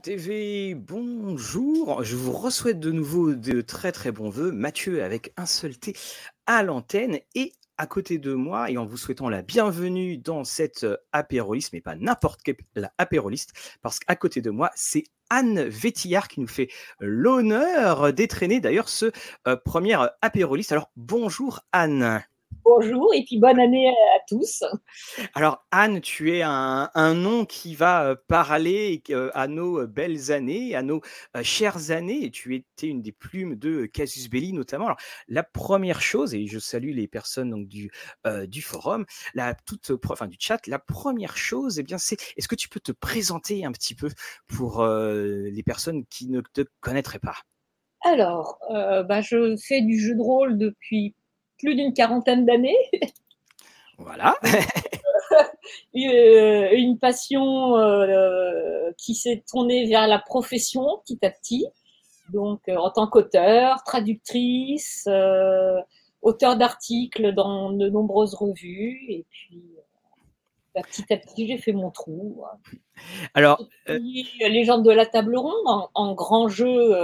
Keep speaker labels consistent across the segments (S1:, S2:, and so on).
S1: TV, bonjour. Je vous reçois de nouveau de très très bons voeux. Mathieu avec un seul T à l'antenne et à côté de moi et en vous souhaitant la bienvenue dans cette euh, apéroliste, mais pas n'importe quelle apéroliste, parce qu'à côté de moi, c'est Anne Vétillard qui nous fait l'honneur d'étraîner d'ailleurs ce euh, premier apéroliste. Alors bonjour Anne.
S2: Bonjour et puis bonne année à tous.
S1: Alors Anne, tu es un, nom qui va euh, parler euh, à nos belles années, à nos euh, chères années. Et tu étais une des plumes de Casus Belli notamment. Alors la première chose, et je salue les personnes donc, du, du forum, la toute, enfin du chat, la première chose, eh bien c'est, est-ce que tu peux te présenter un petit peu pour les personnes qui ne te connaîtraient pas?
S2: Alors, bah, je fais du jeu de rôle depuis plus d'une quarantaine d'années.
S1: Voilà.
S2: Euh, une passion euh, qui s'est tournée vers la profession petit à petit. Donc, euh, en tant qu'auteur, traductrice, auteur d'articles dans de nombreuses revues. Et puis, bah, petit à petit, j'ai fait mon trou. Alors, Légende de la table ronde en grand jeu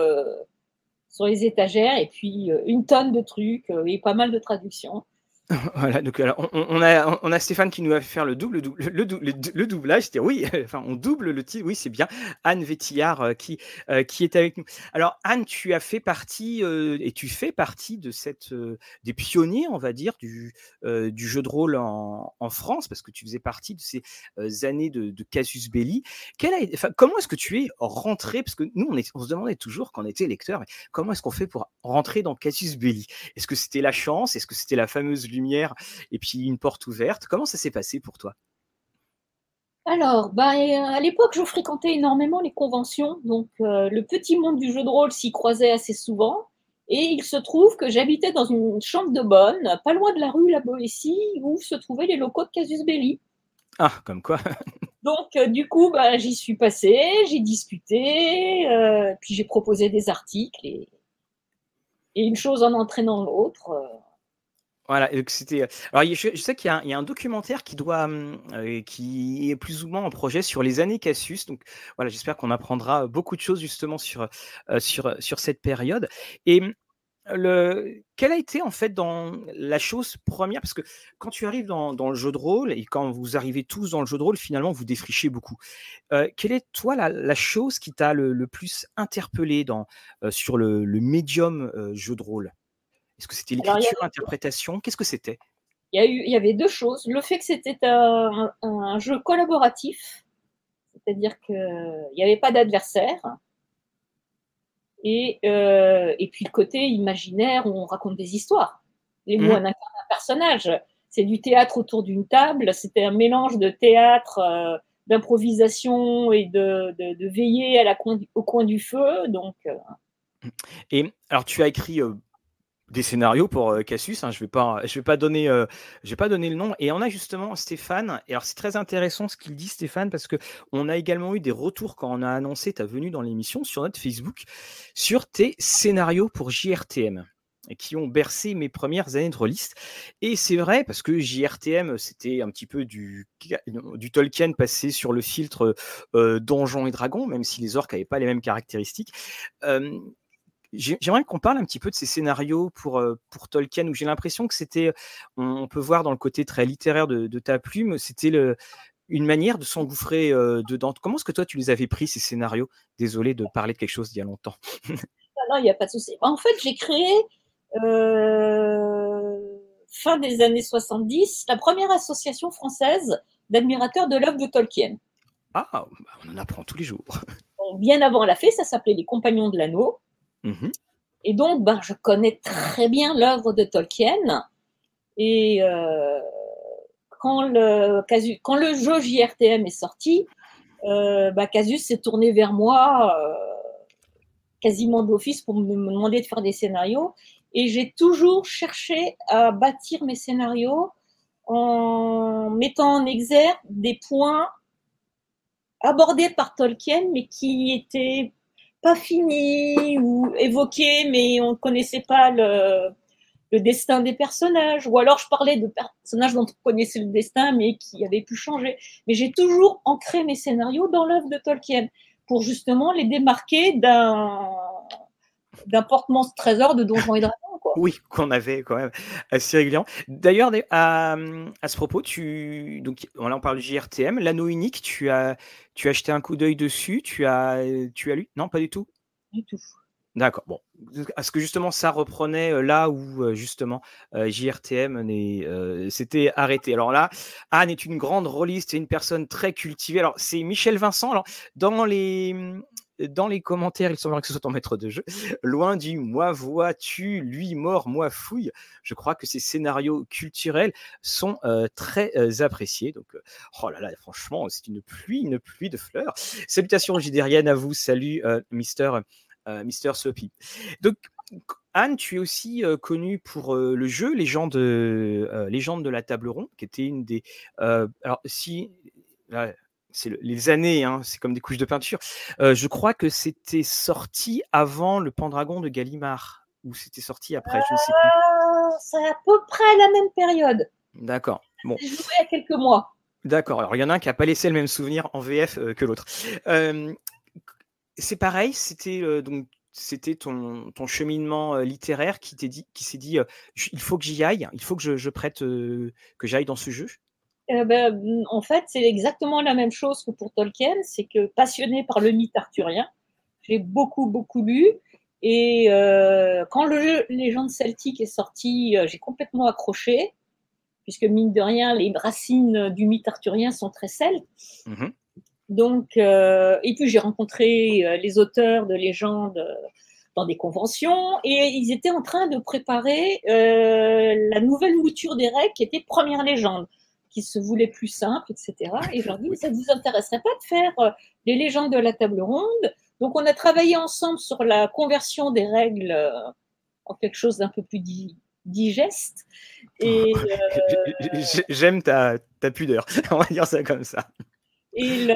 S2: sur les étagères et puis euh, une tonne de trucs euh, et pas mal de traductions.
S1: Voilà, donc alors, on, a, on a Stéphane qui nous a fait faire le double, le, le, le, doublage. Oui, enfin, on double le titre. Oui, c'est bien. Anne Vétillard euh, qui, euh, qui est avec nous. Alors, Anne, tu as fait partie euh, et tu fais partie de cette, des pionniers, on va dire, du, du jeu de rôle en, en, France, parce que tu faisais partie de ces années de, Casus Belli. Comment est-ce que tu es rentré Parce que nous, on se demandait toujours quand on était lecteur, comment est-ce qu'on fait pour rentrer dans Casus Belli? Est-ce que c'était la chance? Est-ce que c'était la fameuse lumière et puis une porte ouverte. Comment ça s'est passé pour toi?
S2: Alors, bah, à l'époque, je fréquentais énormément les conventions, donc euh, le petit monde du jeu de rôle s'y croisait assez souvent. Et il se trouve que j'habitais dans une chambre de bonne, pas loin de la rue La Boétie, où se trouvaient les locaux de Casus Belli.
S1: Ah, comme quoi
S2: Donc, euh, du coup, bah, j'y suis passée, j'ai discuté, euh, puis j'ai proposé des articles, et, et, une chose en entraînant l'autre.
S1: Voilà, c'était. Euh, alors, je, sais qu'il y, a un documentaire qui doit, hum, euh, qui est plus ou moins en projet sur les années Cassius. Donc, voilà, j'espère qu'on apprendra beaucoup de choses justement sur euh, sur sur cette période. Et hum, le, quelle a été en fait dans la chose première? Parce que quand tu arrives dans, dans, le jeu de rôle et quand vous arrivez tous dans le jeu de rôle, finalement, vous défrichez beaucoup. quelle est, toi, la, la chose qui t'a le, plus interpellé dans, sur le, le médium jeu de rôle? Est-ce que c'était l'écriture, l'interprétation? Qu'est-ce que c'était?
S2: Il y, il y avait deux choses. Le fait que c'était un, jeu collaboratif, c'est-à-dire qu'il n'y avait pas d'adversaire. Et, euh, et, puis le côté imaginaire où on raconte des histoires. Les mots, mmh. un personnage. C'est du théâtre autour d'une table. C'était un mélange de théâtre, euh, d'improvisation et de, de, veiller à la au coin du feu. Donc, euh,
S1: et alors, tu as écrit des scénarios pour euh, Cassius. Hein, je vais pas, vais pas donner, euh, pas le nom. Et on a justement Stéphane. Et alors c'est très intéressant ce qu'il dit Stéphane parce que on a également eu des retours quand on a annoncé ta venue dans l'émission sur notre Facebook sur tes scénarios pour JRTM qui ont bercé mes premières années de rôliste. Et c'est vrai, parce que JRTM, c'était un petit peu du, Tolkien passé sur le filtre euh, Donjons et Dragons, même si les orques n'avaient pas les mêmes caractéristiques. J'aimerais qu'on parle un petit peu de ces scénarios pour, euh, pour Tolkien, où j'ai l'impression que c'était, on peut voir dans le côté très littéraire de, ta plume, c'était une manière de s'engouffrer euh, dedans. Comment est-ce que toi, tu les avais pris, ces scénarios? Désolé de parler de quelque chose d'il y a longtemps.
S2: non, il n'y a pas de souci. En fait, j'ai créé, euh, fin des années 70, la première association française d'admirateurs de l'œuvre de Tolkien.
S1: Ah, bah, on en apprend tous les jours.
S2: bien avant la fée, ça s'appelait les Compagnons de l'Anneau. Mhm. Et donc, ben, je connais très bien l'œuvre de Tolkien. Et euh, quand, le, quand le jeu JRTM est sorti, euh, ben, Casus s'est tourné vers moi euh, quasiment d'office pour me demander de faire des scénarios. Et j'ai toujours cherché à bâtir mes scénarios en mettant en exergue des points abordés par Tolkien, mais qui étaient pas fini ou évoqué, mais on ne connaissait pas le, destin des personnages. Ou alors je parlais de personnages dont on connaissait le destin, mais qui avaient pu changer. Mais j'ai toujours ancré mes scénarios dans l'œuvre de Tolkien. pour justement les démarquer d'un d'un porte-monstre trésor de Donjons et Dragons.
S1: Oui, qu'on avait quand même assez régulièrement. D'ailleurs, à, à, ce propos, tu donc là on parle du JRTM, l'anneau unique, tu as tu as acheté un coup d'œil dessus, tu as tu as lu? Non, pas du tout?
S2: Du tout.
S1: D'accord. Bon, est-ce que justement ça reprenait euh, là où euh, justement euh, JRTM s'était arrêté? Alors là, Anne est une grande rôliste et une personne très cultivée. Alors c'est Michel Vincent. Alors dans les dans les commentaires, il semblerait que ce soit ton maître de jeu. Loin du moi vois-tu, lui mort, moi fouille. Je crois que ces scénarios culturels sont très appréciés. Donc, oh là là, franchement, c'est une pluie, une pluie de fleurs. Salutations gidériennes à vous. Salut, Mister, Mister Soapy. Donc, Anne, tu es aussi connue pour le jeu Légende, Légende de la table ronde, qui était une des. alors, si c'est les années, hein, c'est comme des couches de peinture. je crois que c'était sorti avant le Pendragon de Gallimard, ou c'était sorti après, je ne sais plus.
S2: Ah, c'est à peu près la même période.
S1: D'accord. Bon.
S2: J'ai joué il y a quelques mois.
S1: D'accord. Alors, il y en a un qui n'a pas laissé le même souvenir en VF que l'autre. c'est pareil, c'était donc c'était ton, ton, cheminement littéraire qui t'est dit, qui s'est dit, il faut que j'y aille, il faut que je, je prête, que j'aille dans ce jeu.
S2: Eh ben, en fait, c'est exactement la même chose que pour Tolkien. C'est que passionné par le mythe arthurien, j'ai beaucoup, beaucoup lu. Et euh, quand le jeu Légende celtique est sorti, euh, j'ai complètement accroché, puisque mine de rien, les racines du mythe arthurien sont très celtes. Mmh Donc, euh, et puis j'ai rencontré les auteurs de légendes dans des conventions, et ils étaient en train de préparer la nouvelle mouture des règles qui était Première Légende qui se voulaient plus simples, etc. Et je leur dis, mais ça ne vous intéresserait pas de faire euh, les légendes de la table ronde? Donc, on a travaillé ensemble sur la conversion des règles euh, en quelque chose d'un peu plus digeste. Et
S1: euh, j'aime ta, ta, pudeur, on va dire ça comme ça.
S2: Et,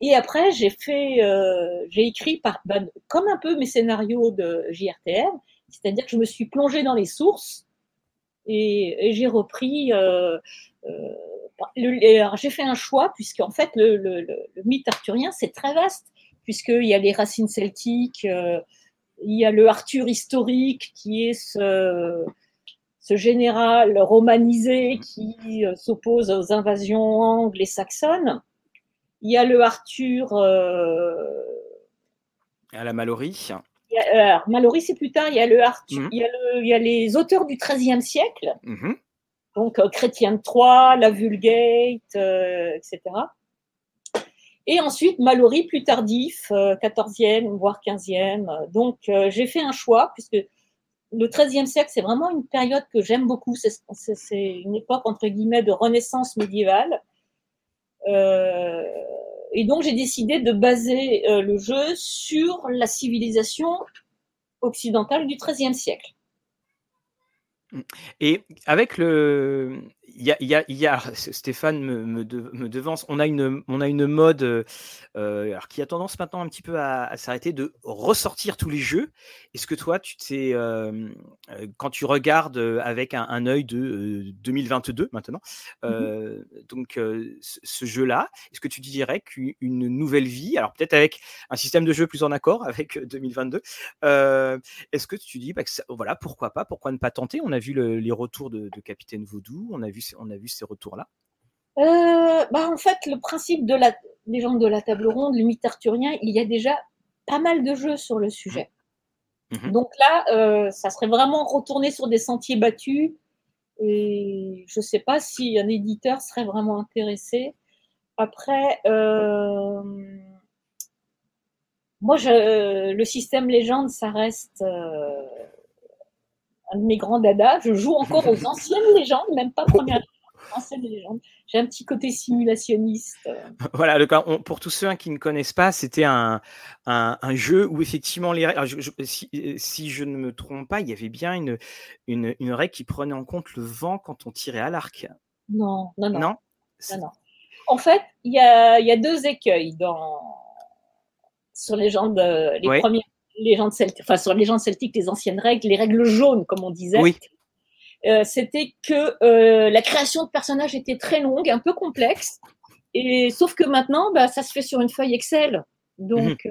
S2: et après, j'ai fait, j'ai écrit par, ben, comme un peu mes scénarios de JRTM, c'est-à-dire que je me suis plongée dans les sources et, j'ai repris. Euh, euh, j'ai fait un choix, puisque en fait, le, mythe arthurien, c'est très vaste, puisqu'il y a les racines celtiques, euh, il y a le Arthur historique, qui est ce, général romanisé qui s'oppose aux invasions angles et saxonnes. Il y a le Arthur.
S1: à la Mallory.
S2: Euh, Mallory, c'est plus tard. Il y a, le il, y a les auteurs du XIIIe siècle, mhm. donc euh, Chrétien de Troyes, la Vulgate, euh, etc. Et ensuite, Mallory, plus tardif, 14e, voire 15e. Donc, j'ai fait un choix, puisque le XIIIe siècle, c'est vraiment une période que j'aime beaucoup. C'est une époque, entre guillemets, de renaissance médiévale. Euh, et donc j'ai décidé de baser euh, le jeu sur la civilisation occidentale du XIIIe siècle.
S1: Et avec le, il y a, y a, Stéphane me, me, devance, on a une, on a une mode euh, alors qui a tendance maintenant un petit peu à, s'arrêter de ressortir tous les jeux. Est-ce que toi, tu euh, quand tu regardes avec un, un œil de 2022 maintenant, mmh donc ce jeu-là, est-ce que tu dirais qu'une nouvelle vie, alors peut-être avec un système de jeu plus en accord avec 2022, est-ce que tu dis, bah, que voilà, pourquoi pas, pourquoi ne pas tenter? On a vu les retours de, de Capitaine Vaudou, on a vu on a vu ces retours-là
S2: euh, bah, En fait, le principe de la légende de la table ronde, le mythe arthurien, il y a déjà pas mal de jeux sur le sujet. Mhm. Donc là, euh, ça serait vraiment retourner sur des sentiers battus. Et je ne sais pas si un éditeur serait vraiment intéressé. Après, euh, moi, je, le système légende, ça reste un de mes grands dadas. Je joue encore aux anciennes légendes, même pas première anciennes légendes. J'ai un petit côté simulationniste.
S1: Voilà, pour tous ceux qui ne connaissent pas, c'était un, un, jeu où effectivement les si, je ne me trompe pas, il y avait bien une, une, une, règle qui prenait en compte le vent quand on tirait à l'arc.
S2: Non, non, non. Non, En fait, il y a, y a, deux écueils dans sur les gens de les premiers légendes celtiques, enfin sur les légendes celtiques, les anciennes règles, les règles jaunes, comme on disait.
S1: Oui.
S2: Euh, c'était que euh, la création de personnages était très longue, un peu complexe, Et sauf que maintenant, bah, ça se fait sur une feuille Excel. Donc, mmh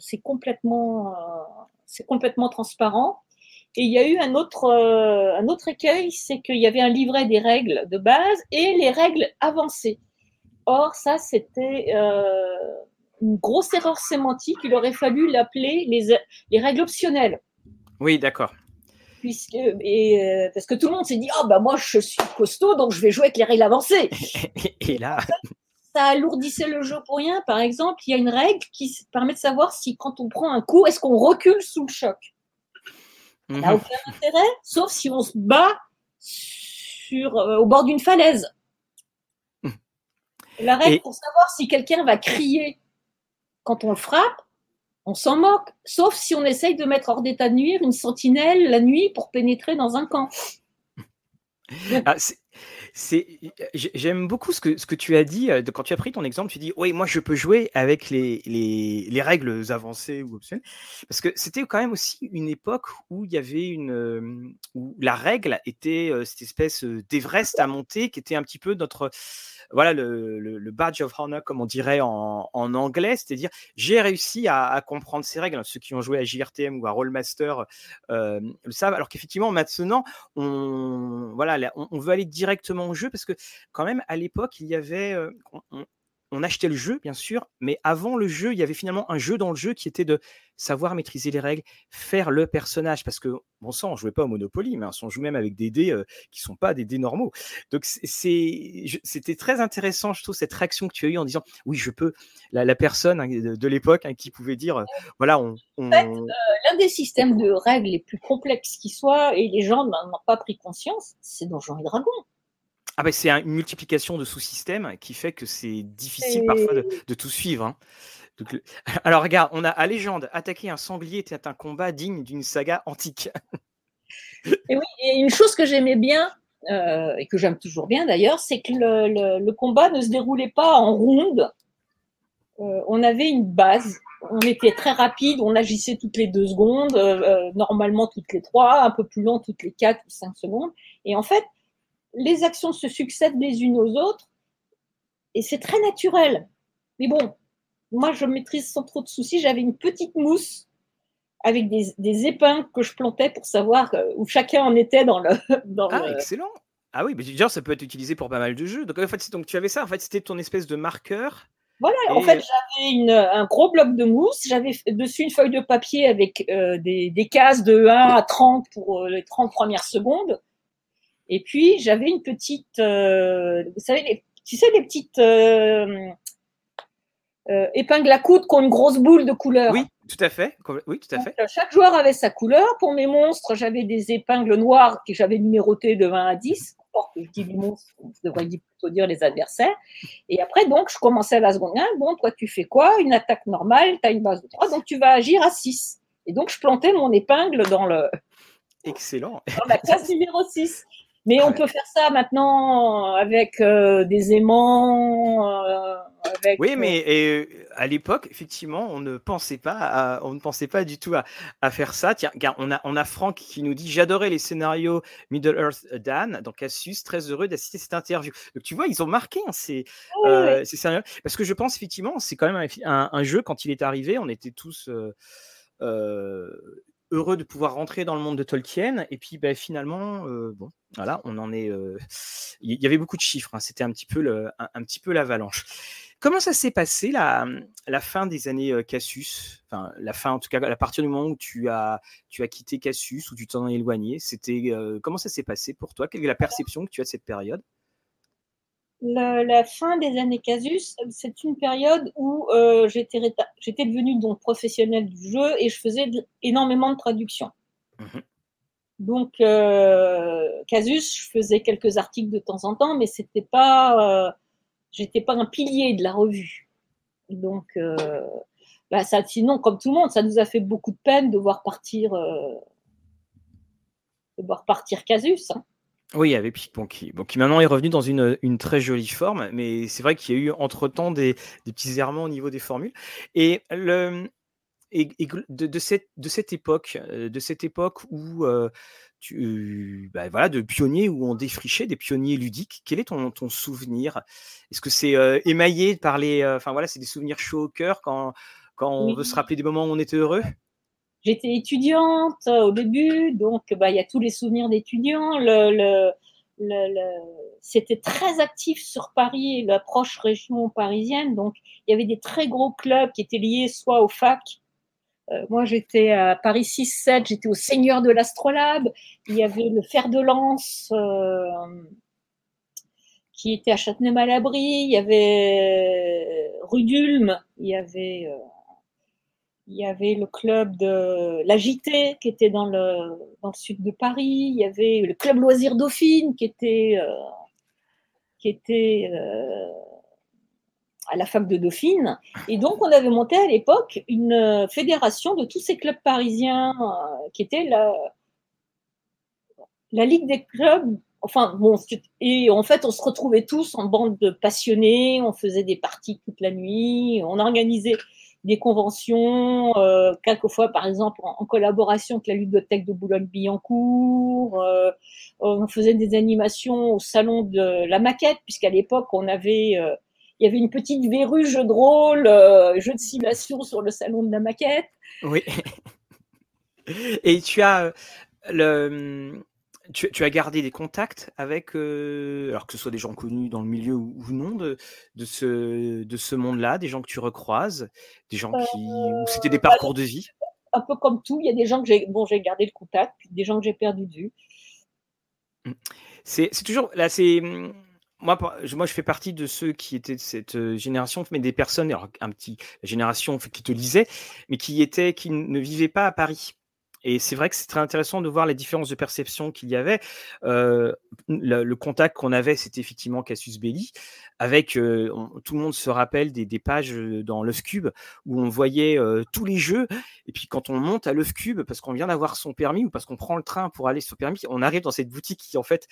S2: c'est complètement, c'est complètement transparent. Et il y a eu un autre, un autre écueil, c'est qu'il y avait un livret des règles de base et les règles avancées. Or, ça, c'était une grosse erreur sémantique. Il aurait fallu l'appeler les, les règles optionnelles.
S1: Oui, d'accord.
S2: Puisque, et, parce que tout le monde s'est dit, oh, bah moi je suis costaud, donc je vais jouer avec les règles avancées.
S1: et là
S2: ça alourdissait le jeu pour rien. Par exemple, il y a une règle qui permet de savoir si quand on prend un coup, est-ce qu'on recule sous le choc? Ça n'a mhm. aucun intérêt, sauf si on se bat sur, euh, au bord d'une falaise. Mhm. La règle pour savoir si quelqu'un va crier quand on le frappe, on s'en moque, sauf si on essaye de mettre hors d'état de nuire une sentinelle la nuit pour pénétrer dans un camp.
S1: Ah, c'est, j'aime beaucoup ce que, ce que tu as dit. Euh, quand tu as pris ton exemple, tu dis Oui, moi je peux jouer avec les, les, les règles avancées ou optionnelles. Parce que c'était quand même aussi une époque où il y avait une. Euh, où la règle était euh, cette espèce d'Everest à monter qui était un petit peu notre voilà le, badge of honor, comme on dirait en, anglais, c'est-à-dire j'ai réussi à, comprendre ces règles. Ceux qui ont joué à JRTM ou à Rollmaster euh, le savent. Alors qu'effectivement, maintenant, on, voilà, on, veut aller directement jeu parce que quand même, à l'époque, il y avait, euh, on achetait le jeu, bien sûr, mais avant le jeu, il y avait finalement un jeu dans le jeu qui était de savoir maîtriser les règles, faire le personnage, parce que, bon sang, on jouait pas au Monopoly, mais on joue même avec des dés euh, qui sont pas des dés normaux. Donc c'était très intéressant, je trouve, cette réaction que tu as eue en disant, oui, je peux, la, personne hein, de, l'époque hein, qui pouvait dire, euh, voilà, on...
S2: En fait, euh, l'un des systèmes de règles les plus complexes qui soit, et les gens n'en ont pas pris conscience, c'est Donjons et Dragons.
S1: Ah bah c'est une multiplication de sous-systèmes qui fait que c'est difficile parfois de, tout suivre. Hein. Alors regarde, on a à légende, attaquer un sanglier était un combat digne d'une saga antique.
S2: et oui, et une chose que j'aimais bien, euh, et que j'aime toujours bien d'ailleurs, c'est que le, combat ne se déroulait pas en ronde. Euh, on avait une base, on était très rapide, on agissait toutes les deux secondes, euh, normalement toutes les trois, un peu plus long toutes les quatre ou cinq secondes. Et en fait, les actions se succèdent les unes aux autres et c'est très naturel. Mais bon, moi je maîtrise sans trop de soucis. J'avais une petite mousse avec des, épingles que je plantais pour savoir euh, où chacun en était dans le.
S1: ah, excellent! Ah oui, mais genre, ça peut être utilisé pour pas mal de jeux. Donc, en fait, donc tu avais ça, en fait, c'était ton espèce de marqueur.
S2: Voilà, en fait, j'avais un gros bloc de mousse, j'avais dessus une feuille de papier avec euh, des, des, cases de 1 à 30 pour euh, les 30 premières secondes. Et puis, j'avais une petite, euh, vous savez, tu sais, les petites euh, euh, épingles à coude qui ont une grosse boule de couleur.
S1: Oui, tout à fait. Oui, tout à fait.
S2: chaque joueur avait sa couleur. Pour mes monstres, j'avais des épingles noires que j'avais numérotées de 20 à 10. Que je dis les monstres, je devrais plutôt dire les adversaires. Et après, donc, je commençais à la seconde 1. Bon, toi, tu fais quoi? Une attaque normale, tu as une base de 3, donc tu vas agir à 6. Et donc, je plantais mon épingle dans le.
S1: Excellent.
S2: Dans la classe numéro 6. Mais on peut faire ça maintenant avec euh, des aimants. Euh, avec,
S1: oui, mais euh, à l'époque, effectivement, on ne pensait pas, on ne pensait pas du tout à, faire ça. Tiens, on a, on a Franck qui nous dit j'adorais les scénarios Middle Earth Dan, donc Cassius, très heureux d'assister à cette interview. Donc tu vois, ils ont marqué hein, ces, scénarios parce que je pense effectivement, c'est quand même un, un, jeu quand il est arrivé, on était tous heureux de pouvoir rentrer dans le monde de Tolkien. Et puis ben, finalement, euh, bon, voilà, on en est. Euh, il y avait beaucoup de chiffres. Hein, C'était un petit peu un, petit peu l'avalanche. Comment ça s'est passé la, la fin des années euh, Cassius? Enfin, la fin, en tout cas, à partir du moment où tu as, tu as quitté Cassius ou tu t'en es éloigné, c'était comment ça s'est passé pour toi? Quelle est la perception que tu as de cette période?
S2: La fin des années Casus, c'est une période où euh, j'étais devenue donc professionnelle du jeu et je faisais énormément de traductions. Mhm. Donc euh, Casus, je faisais quelques articles de temps en temps, mais c'était pas, euh, j'étais pas un pilier de la revue. Donc bah, ça, sinon, comme tout le monde, ça nous a fait beaucoup de peine de voir partir, de voir partir Casus. Hein.
S1: Oui, avec bon, qui, bon, qui maintenant est revenu dans une, une très jolie forme, mais c'est vrai qu'il y a eu entre-temps des, des petits errements au niveau des formules. Et le, de, cette, de cette époque, de cette époque où tu, bah, voilà, de pionniers où on défrichait des pionniers ludiques. Quel est ton, ton souvenir? Est-ce que c'est émaillé par les, enfin voilà, c'est des souvenirs chauds au cœur quand, quand on veut se rappeler des moments où on était heureux?
S2: J'étais étudiante au début, donc bah, il y a tous les souvenirs d'étudiants. Le, c'était très actif sur Paris, la proche région parisienne. Donc, il y avait des très gros clubs qui étaient liés soit au fac. Euh, moi, j'étais à Paris 6-7, j'étais au Seigneur de l'Astrolabe. Il y avait le fer de lance euh, qui était à Châtenay-Malabry. Il y avait rue d'Ulm. Il y avait euh, il y avait le club de l'Agité qui était dans le, dans le sud de Paris. Il y avait le club Loisirs Dauphine qui était, euh, qui était euh, à la fac de Dauphine. Et donc, on avait monté à l'époque une fédération de tous ces clubs parisiens euh, qui était la, la Ligue des clubs. Enfin, bon, et en fait, on se retrouvait tous en bande de passionnés, on faisait des parties toute la nuit, on organisait des conventions, euh, quelquefois par exemple en, collaboration avec la ludothèque de Boulogne-Billancourt. Euh, on faisait des animations au salon de la maquette, puisqu'à l'époque on avait, euh, il y avait une petite verrue jeu de rôle, jeu de simulation sur le salon de la maquette.
S1: Oui. Et tu as le, tu, as gardé des contacts avec, euh, alors que ce soit des gens connus dans le milieu ou, non, de, de ce, de ce monde-là, des gens que tu recroises, des gens qui, ou c'était des euh, parcours de vie?
S2: Un peu comme tout, il y a des gens que j'ai bon, gardé le contact, puis des gens que j'ai perdu de vue.
S1: Mmh. C'est toujours, là, c'est. Moi, moi, je fais partie de ceux qui étaient de cette euh, génération, mais des personnes, alors un petit, la génération qui te lisait, mais qui étaient, qui ne vivaient pas à Paris. Et c'est vrai que c'est très intéressant de voir les différences de perception qu'il y avait. Euh, le, contact qu'on avait, c'était effectivement Cassius Belli, avec euh, tout le monde se rappelle des, pages euh, dans Love Cube où on voyait tous les jeux. Et puis quand on monte à Love Cube parce qu'on vient d'avoir son permis ou parce qu'on prend le train pour aller sur permis, on arrive dans cette boutique qui en fait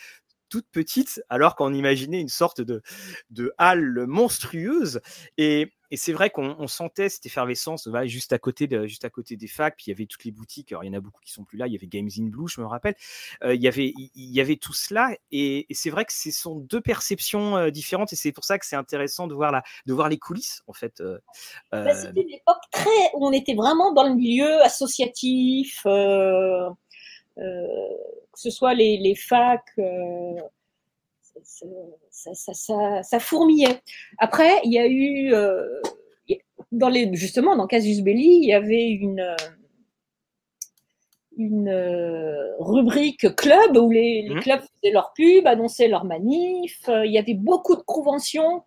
S1: toute petite, alors qu'on imaginait une sorte de, de halle monstrueuse. Et, c'est vrai qu'on sentait cette effervescence juste, à côté de, juste à côté des facs. Puis il y avait toutes les boutiques. Alors il y en a beaucoup qui sont plus là. Il y avait Games in Blue, je me rappelle. Euh, il, y avait, il y avait tout cela. Et, c'est vrai que ce sont deux perceptions euh, différentes. Et c'est pour ça que c'est intéressant de voir, la, de voir les coulisses, en fait. Euh,
S2: bah, c'était une époque très, où on était vraiment dans le milieu associatif que ce soit les, les facs, euh, ça, ça, ça, fourmillait. Après, il y a eu, euh, dans les, justement, dans Casus Belli, il y avait une, une rubrique club où les, les, mmh. clubs faisaient leur pub, annonçaient leurs manifs. Il y avait beaucoup de conventions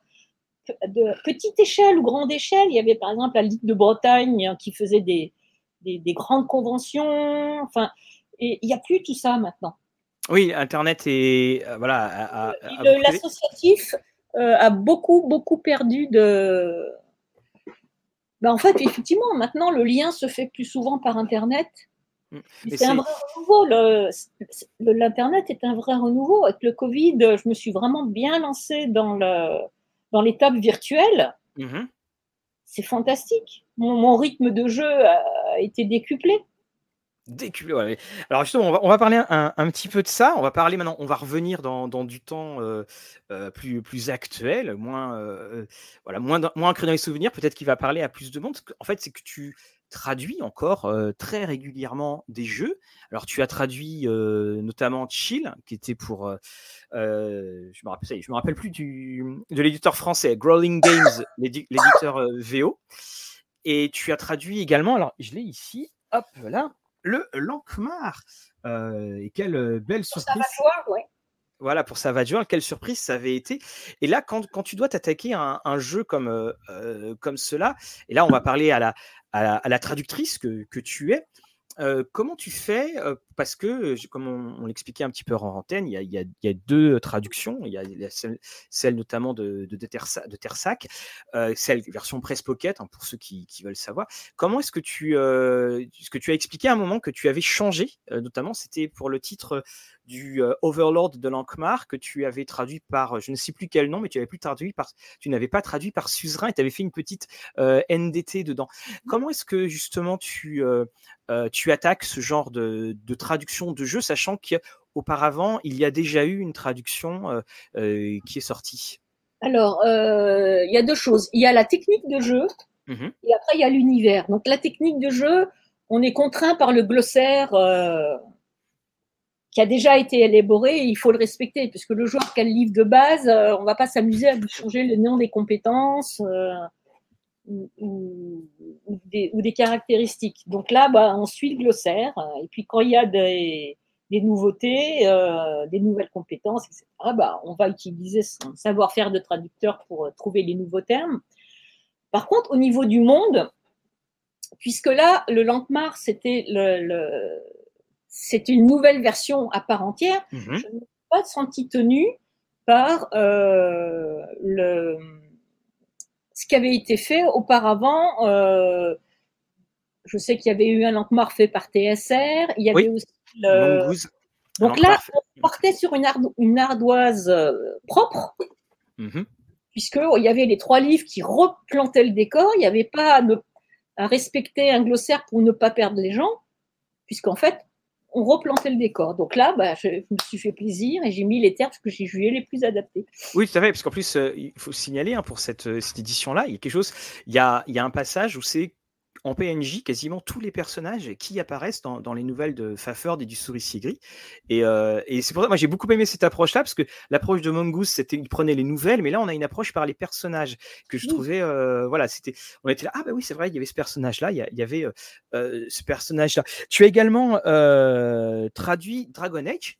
S2: de petite échelle ou grande échelle. Il y avait par exemple la Ligue de Bretagne qui faisait des, des, des grandes conventions. Enfin, et il n'y a plus tout ça maintenant.
S1: Oui, Internet et euh, voilà.
S2: L'associatif euh, a beaucoup, beaucoup perdu de. Ben, en fait, effectivement, maintenant, le lien se fait plus souvent par Internet. Mm. C'est un vrai renouveau. L'Internet est un vrai renouveau. Avec le Covid, je me suis vraiment bien lancée dans l'étape dans virtuelle. Mm-hmm. C'est fantastique. mon, rythme de jeu a été décuplé.
S1: Décuplé, Alors justement, on va, parler un, petit peu de ça. On va parler maintenant, on va revenir dans, du temps euh, euh, plus, plus actuel, moins, euh, voilà, moins, moins ancré dans les souvenirs. Peut-être qu'il va parler à plus de monde. En fait, c'est que tu traduis encore très régulièrement des jeux. Alors, tu as traduit notamment Chill, qui était pour, je me rappelle, je me rappelle plus du, de l'éditeur français, Growling Games, l'éditeur VO. Et tu as traduit également, alors je l'ai ici, hop là, le Lankmar. Euh, et quelle euh, belle surprise. Voilà, pour Savage quelle surprise ça avait été. Et là, quand, quand tu dois t'attaquer à un, jeu comme, euh, comme cela, et là, on va parler à la, à la, traductrice que, que, tu es, comment tu fais parce que, comme on, l'expliquait un petit peu en antenne, il y a, deux traductions. Il y a, celle, notamment de, de, Tersac, celle version press pocket, hein, pour ceux qui, veulent savoir. Comment est-ce que tu, ce que tu as expliqué à un moment que tu avais changé, notamment c'était pour le titre du Overlord de Lankmar que tu avais traduit par, je ne sais plus quel nom, mais tu n'avais plus traduit par, tu n'avais pas traduit par suzerain et tu avais fait une petite NDT dedans. Comment est-ce que justement tu, tu attaques ce genre de, traduction de jeu, sachant qu'auparavant il y a déjà eu une traduction qui est sortie
S2: Alors, il y a deux choses. Il y a la technique de jeu. Mmh et après, il y a l'univers. Donc, la technique de jeu, on est contraint par le glossaire qui a déjà été élaboré, il faut le respecter, puisque le joueur qui a le livre de base, euh, on ne va pas s'amuser à lui changer le nom des compétences euh, ou, des, caractéristiques. Donc là, bah, on suit le glossaire, et puis quand il y a des, nouveautés, euh, des nouvelles compétences, etc., bah, on va utiliser son savoir-faire de traducteur pour trouver les nouveaux termes. Par contre, au niveau du monde, puisque là, le Lankmar, c'était le c'est une nouvelle version à part entière. Mhm. Je suis pas senti tenue par euh, le, ce qui avait été fait auparavant. Euh, je sais qu'il y avait eu un Lankmar fait par TSR. Il y avait aussi le. Donc là, on partait sur une, une ardoise euh, propre, mhm. puisqu'il y avait les trois livres qui replantaient le décor. Il n'y avait pas à, à respecter un glossaire pour ne pas perdre les gens, puisqu'en fait, on replantait le décor. Donc là, bah, je, me suis fait plaisir et j'ai mis les termes que j'ai jugé les plus adaptés.
S1: Oui, tout à fait, parce qu'en plus, euh, il faut signaler hein, pour cette, euh, cette édition-là, il y a quelque chose, il y a un passage où c'est en PNJ quasiment tous les personnages qui apparaissent dans, les nouvelles de Faford et du Souricier Gris. Et, euh, et c'est pour ça que moi j'ai beaucoup aimé cette approche-là, parce que l'approche de Mongoose, c'était il prenait les nouvelles, mais là on a une approche par les personnages que je trouvais, euh, voilà, c'était, on était là, ah bah oui, c'est vrai, il y avait ce personnage-là, il, y, avait euh, ce personnage-là. Tu as également traduit Dragon Age,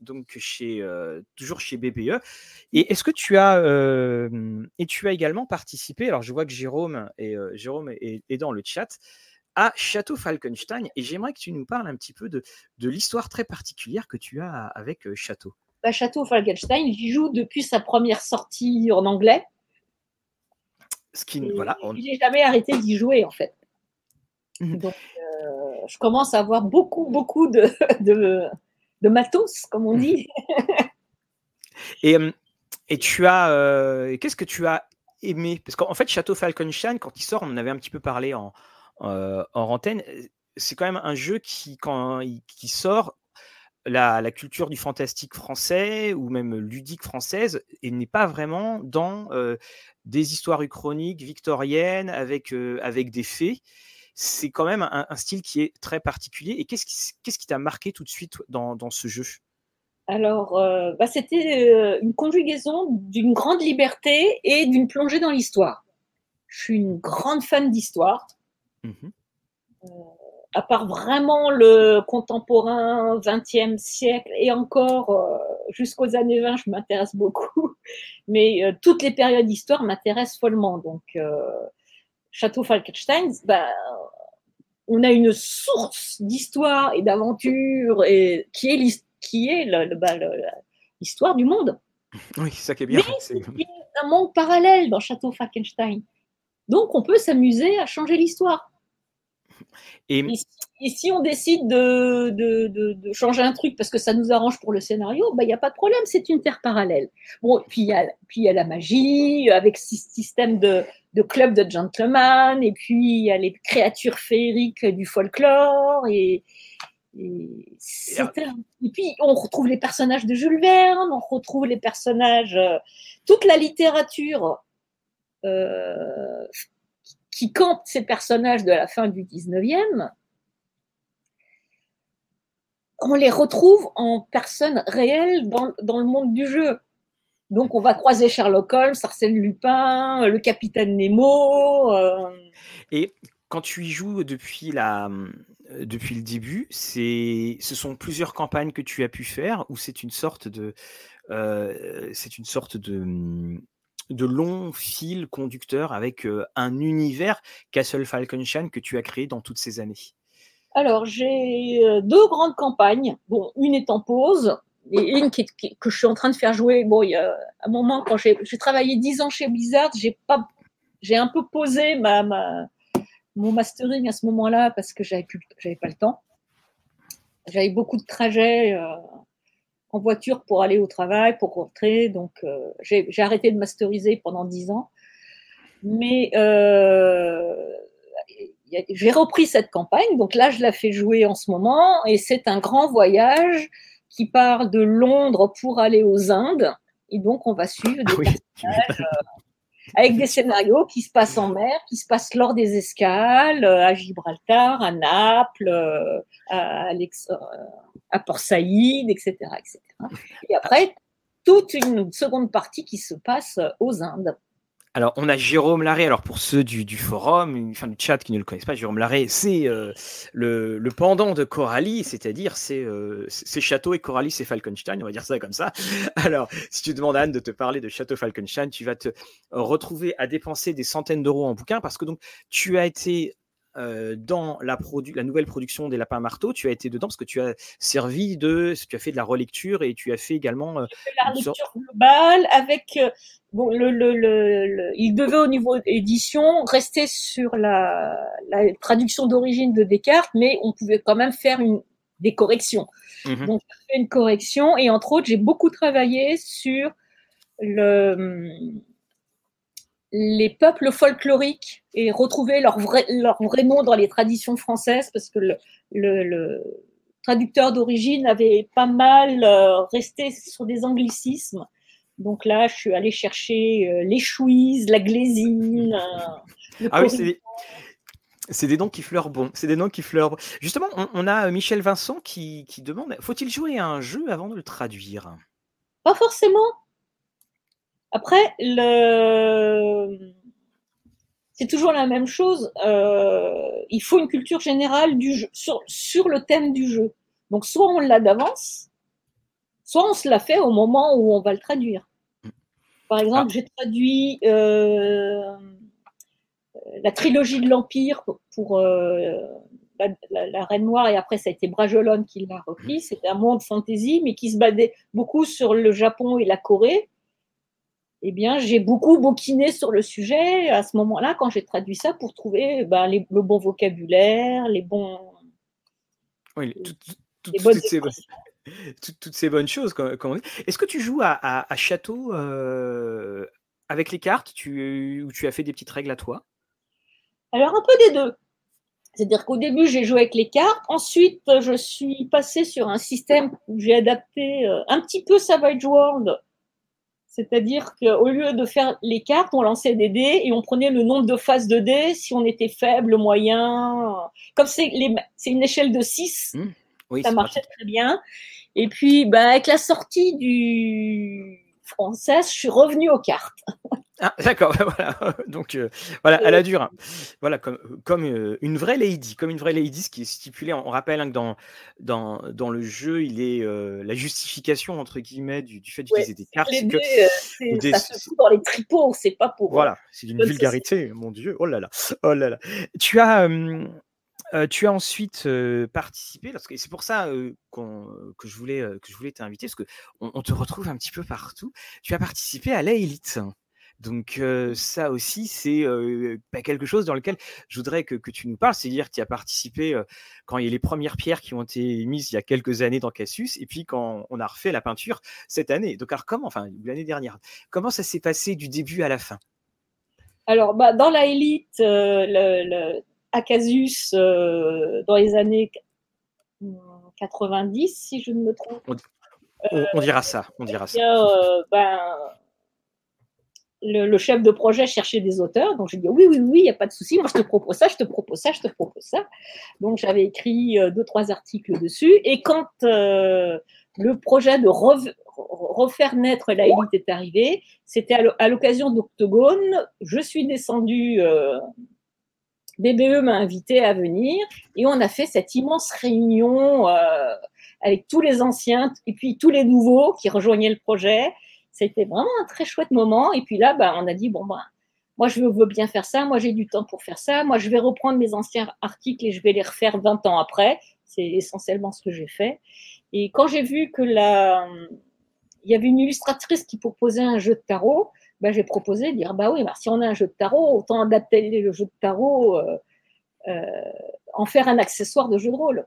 S1: donc chez toujours chez BPE. Et est-ce que tu as et tu as également participé Alors je vois que Jérôme et Jérôme est, dans le chat à Château Falkenstein et j'aimerais que tu nous parles un petit peu de, de l'histoire très particulière que tu as avec Château.
S2: Bah, Château Falkenstein, j'y joue depuis sa première sortie en anglais.
S1: Ce qui, voilà,
S2: on... J'ai jamais arrêté d'y jouer en fait. Mmh donc, je commence à avoir beaucoup, beaucoup de, de matos, comme on dit.
S1: et, et tu as. Euh, qu'est-ce que tu as aimé? Parce qu'en fait, Château Falkenstein, quand il sort, on en avait un petit peu parlé en, euh, en antenne. C'est quand même un jeu qui, quand il qui sort, la, la, culture du fantastique français ou même ludique française et n'est pas vraiment dans euh, des histoires uchroniques victoriennes avec, avec des faits c'est quand même un, style qui est très particulier. Et qu'est-ce qui t'a marqué tout de suite dans, dans ce jeu?
S2: Alors, euh, bah, c'était euh, une conjugaison d'une grande liberté et d'une plongée dans l'histoire. Je suis une grande fan d'histoire. Mmh euh, à part vraiment le contemporain 20e siècle et encore jusqu'aux années 20, je m'intéresse beaucoup. Mais toutes les périodes d'histoire m'intéressent follement. Donc, Château Falkenstein, bah, on a une source d'histoire et d'aventure et qui est qui est bah, l'histoire du monde.
S1: Oui, ça qui est bien.
S2: c'est un monde parallèle dans Château Falkenstein. Donc on peut s'amuser à changer l'histoire. Et... si on décide de, changer un truc parce que ça nous arrange pour le scénario, il bah, n'y a pas de problème, c'est une terre parallèle. Bon, puis il y, a, la magie avec ce système de, de club de gentlemen, et puis il y a les créatures féeriques du folklore, et, et, puis on retrouve les personnages de Jules Verne, on retrouve les personnages, euh, toute la littérature euh, qui campe ces personnages de la fin du 19e, on les retrouve en personnes réelles dans, dans le monde du jeu. Donc, on va croiser Sherlock Holmes, Arsène Lupin, le capitaine Nemo. Euh.
S1: Et quand tu y joues depuis, la, euh, depuis le début, c'est, ce sont plusieurs campagnes que tu as pu faire ou c'est une sorte de, euh, c'est une sorte de, de long fil conducteur avec un univers Castle Falkenstein que tu as créé dans toutes ces années?
S2: Alors, j'ai deux grandes campagnes. Bon, une est en pause et une que je suis en train de faire jouer. Bon, il y a un moment, quand j'ai travaillé dix ans chez Blizzard, j'ai un peu posé ma, ma, mon mastering à ce moment-là parce que j'avais j'avais pas le temps. J'avais beaucoup de trajets euh, en voiture pour aller au travail, pour rentrer, donc euh, j'ai arrêté de masteriser pendant dix ans. Mais euh, j'ai repris cette campagne, donc là je la fais jouer en ce moment, et c'est un grand voyage qui part de Londres pour aller aux Indes. Et donc, on va suivre des ah avec des scénarios qui se passent en mer, qui se passent lors des escales, euh, à Gibraltar, à Naples, euh, à, euh, à Port Saïd, etc., etc. Et après, toute une seconde partie qui se passe aux Indes.
S1: Alors, on a Jérôme Larré. Alors, pour ceux du, forum, enfin du chat qui ne le connaissent pas, Jérôme Larré, c'est euh, le, pendant de Coralie, c'est-à-dire c'est euh, Château et Coralie, c'est Falkenstein, on va dire ça comme ça. Alors, si tu demandes à Anne de te parler de Château Falkenstein, tu vas te retrouver à dépenser des centaines d'euros en bouquin parce que donc tu as été euh, dans la, la, nouvelle production des Lapins Marteaux, tu as été dedans parce que tu as servi de, tu as fait de la relecture et tu as fait également.
S2: Euh, la relecture globale avec. Euh, bon, le, le, il devait au niveau édition rester sur la, la traduction d'origine de Descartes, mais on pouvait quand même faire une, des corrections. Mmh Donc, j'ai fait une correction et entre autres, j'ai beaucoup travaillé sur le les peuples folkloriques et retrouver leur vrai, leur vrai nom dans les traditions françaises, parce que le, le, traducteur d'origine avait pas mal euh, resté sur des anglicismes. Donc là, je suis allée chercher euh, les chouises, la glésine.
S1: Euh, ah oui, c'est c'est des noms qui fleurent bon. C'est des noms qui fleurent. Justement, on, on a Michel Vincent qui, qui demande faut-il jouer à un jeu avant de le traduire?
S2: Pas forcément. Après, le... c'est toujours la même chose. Euh, il faut une culture générale du jeu, sur, sur le thème du jeu. Donc, soit on l'a d'avance, soit on se l'a fait au moment où on va le traduire. Par exemple, ah. j'ai traduit euh, la trilogie de l'Empire pour, euh, la, Reine Noire et après ça a été Brajolon qui l'a repris. C'était un monde fantasy, mais qui se basait beaucoup sur le Japon et la Corée eh bien, j'ai beaucoup bouquiné sur le sujet à ce moment-là, quand j'ai traduit ça, pour trouver ben, le bon vocabulaire, les bons.
S1: Oui, toutes, ces, bonnes choses. Est-ce que tu joues à, château euh, avec les cartes? Tu, ou tu as fait des petites règles à toi?
S2: Alors, un peu des deux. C'est-à-dire qu'au début, j'ai joué avec les cartes. Ensuite, je suis passée sur un système où j'ai adapté euh, un petit peu Savage World c'est-à-dire qu'au lieu de faire les cartes, on lançait des dés et on prenait le nombre de faces de dés si on était faible, moyen. Comme c'est une échelle de 6, mmh. ça marchait très bien. Et puis, bah, avec la sortie du français, je suis revenue aux cartes.
S1: Ah, d'accord, voilà. Donc, euh, voilà, elle a dure. Voilà, comme, comme euh, une vraie lady, comme une vraie lady, ce qui est stipulé. On, rappelle hein, que dans, dans, dans le jeu, il est euh, la justification, entre guillemets, du, fait d'utiliser des cartes. Les
S2: que, ça se fout dans les tripots, c'est pas pour.
S1: Voilà, c'est d'une vulgarité, mon Dieu. Oh là là, oh là là. Tu as. Tu as ensuite participé, parce que c'est pour ça que je voulais que je voulais t'inviter, parce que on, te retrouve un petit peu partout. Tu as participé à l'élite. Donc ça aussi, c'est bah, quelque chose dans lequel je voudrais que, tu nous parles, c'est-à-dire que tu as participé quand il y a les premières pierres qui ont été mises il y a quelques années dans Cassius, et puis quand on a refait la peinture cette année. Donc alors comment, enfin l'année dernière, comment ça s'est passé du début à la fin?
S2: Alors bah, dans la élite, le, à Cassius, dans les années 90, si je ne me trompe.
S1: On, dira ça, on dira ça.
S2: ben, le, chef de projet cherchait des auteurs. Donc, j'ai dit oui, oui, oui, il n'y a pas de souci. Moi, je te propose ça, je te propose ça, je te propose ça. Donc, j'avais écrit euh, deux, trois articles dessus. Et quand euh, le projet de refaire naître la élite est arrivé, c'était à l'occasion d'Octogone. Je suis descendue. Euh, BBE m'a invité à venir et on a fait cette immense réunion avec tous les anciens et puis tous les nouveaux qui rejoignaient le projet. C'était vraiment un très chouette moment. Et puis là, bah, on a dit, bon, bah, moi je veux bien faire ça, moi j'ai du temps pour faire ça, moi je vais reprendre mes anciens articles et je vais les refaire 20 ans après. C'est essentiellement ce que j'ai fait. Et quand j'ai vu que la, il y avait une illustratrice qui proposait un jeu de tarot, ben, j'ai proposé de dire bah oui, bah, si on a un jeu de tarot, autant adapter le jeu de tarot, euh, euh, en faire un accessoire de jeu de rôle.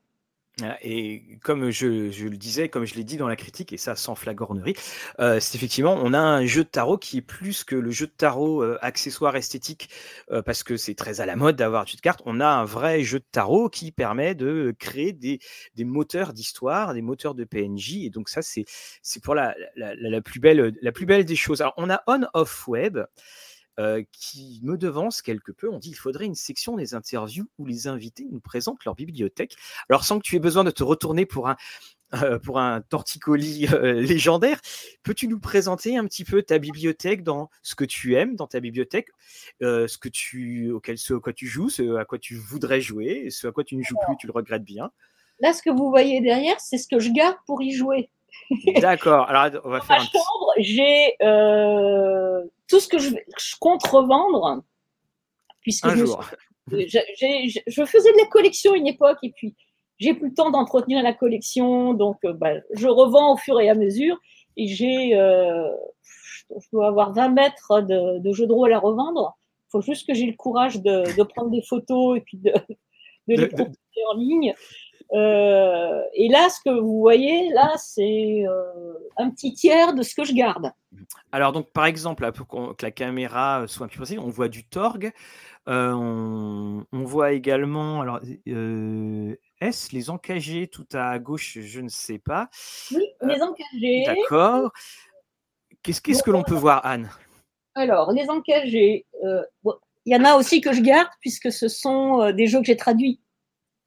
S1: Et comme je, le disais, comme je l'ai dit dans la critique, et ça sans flagornerie, euh, c'est effectivement, on a un jeu de tarot qui est plus que le jeu de tarot euh, accessoire esthétique, euh, parce que c'est très à la mode d'avoir un jeu de cartes. On a un vrai jeu de tarot qui permet de créer des, moteurs d'histoire, des moteurs de PNJ, et donc ça, c'est pour la, la, plus belle, la plus belle des choses. Alors, on a On-Off Web. Euh, qui me devance quelque peu. On dit qu'il faudrait une section des interviews où les invités nous présentent leur bibliothèque. Alors sans que tu aies besoin de te retourner pour un, euh, pour un torticolis euh, légendaire, peux-tu nous présenter un petit peu ta bibliothèque dans ce que tu aimes dans ta bibliothèque, ce que tu, auquel, ce à quoi tu joues, ce à quoi tu voudrais jouer, ce à quoi tu ne joues plus, tu le regrettes bien?
S2: Là, ce que vous voyez derrière, c'est ce que je garde pour y jouer.
S1: D'accord. Alors, on va faire.
S2: Ma chambre, j'ai euh, tout ce que je, compte revendre, puisque je, je, faisais de la collection une époque, et puis j'ai plus le temps d'entretenir la collection, donc euh, bah, je revends au fur et à mesure, et j'ai, euh, je dois avoir 20 mètres de, jeux de rôle à revendre. Il faut juste que j'ai le courage de, prendre des photos et puis de, de les proposer en ligne. Euh, et là, ce que vous voyez, là, c'est euh, un petit tiers de ce que je garde.
S1: Alors, donc, par exemple, pour que la caméra soit un peu précise, on voit du Torg. Euh, on, voit également, alors, est-ce les encagés tout à gauche? Je ne sais pas.
S2: Oui, les encagés.
S1: D'accord. Qu'est-ce qu'est-ce que l'on peut voir, Anne?
S2: Alors, les encagés, il y en a aussi que je garde puisque ce sont des jeux que j'ai traduits.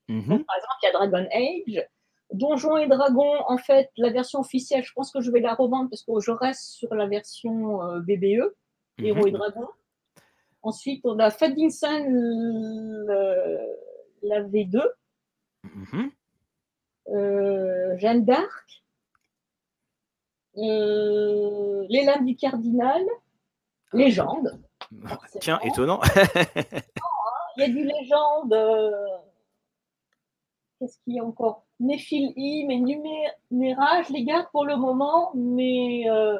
S2: Mhm. par exemple, il y a Dragon Age. Donjons et Dragons, en fait, la version officielle, je pense que je vais la revendre parce que je reste sur la version euh, BBE, mhm. Héros et Dragons. Ensuite, on a Faddington, la V2. Mhm. Euh, Jeanne d'Arc. Euh, les lames du cardinal. Ah. Légende.
S1: Tiens, étonnant.
S2: Il y a du légende Qu'est-ce qu'il y a encore? Mes I, mes numéras, je les garde pour le moment, mais euh,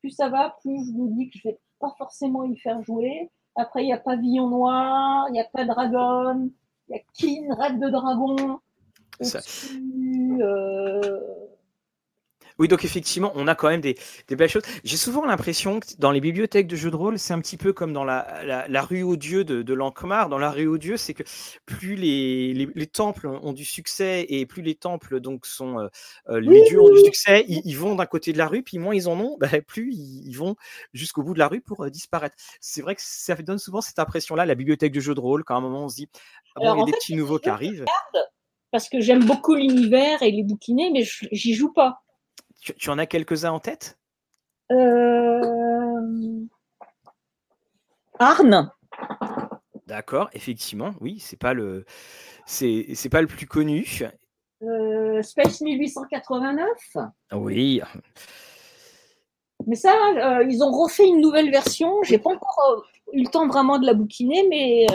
S2: plus ça va, plus je vous dis que je vais pas forcément y faire jouer. Après, il y a Pavillon Noir, il n'y a pas Dragon, il y a Kin, Raid de Dragon.
S1: Euh, oui, donc effectivement, on a quand même des, belles choses. J'ai souvent l'impression que dans les bibliothèques de jeux de rôle, c'est un petit peu comme dans la, rue aux dieux de, de Lankmar. Dans la rue aux dieux, c'est que plus les, temples ont du succès et plus les temples donc sont euh, euh, les dieux ont du succès, ils, vont d'un côté de la rue, puis moins ils en ont, bah, plus ils, vont jusqu'au bout de la rue pour euh, disparaître. C'est vrai que ça donne souvent cette impression-là, la bibliothèque de jeux de rôle, quand à un moment on se dit, ah il y a des petits nouveaux qui arrivent.
S2: Parce que j'aime beaucoup l'univers et les bouquiner, mais j'y joue pas.
S1: Tu, en as quelques-uns en tête?
S2: Euh... Arne.
S1: D'accord, effectivement, oui, c'est pas le c'est pas le plus connu.
S2: Euh, Space 1889.
S1: Oui.
S2: Mais ça, euh, ils ont refait une nouvelle version. J'ai pas encore euh, eu le temps vraiment de la bouquiner, mais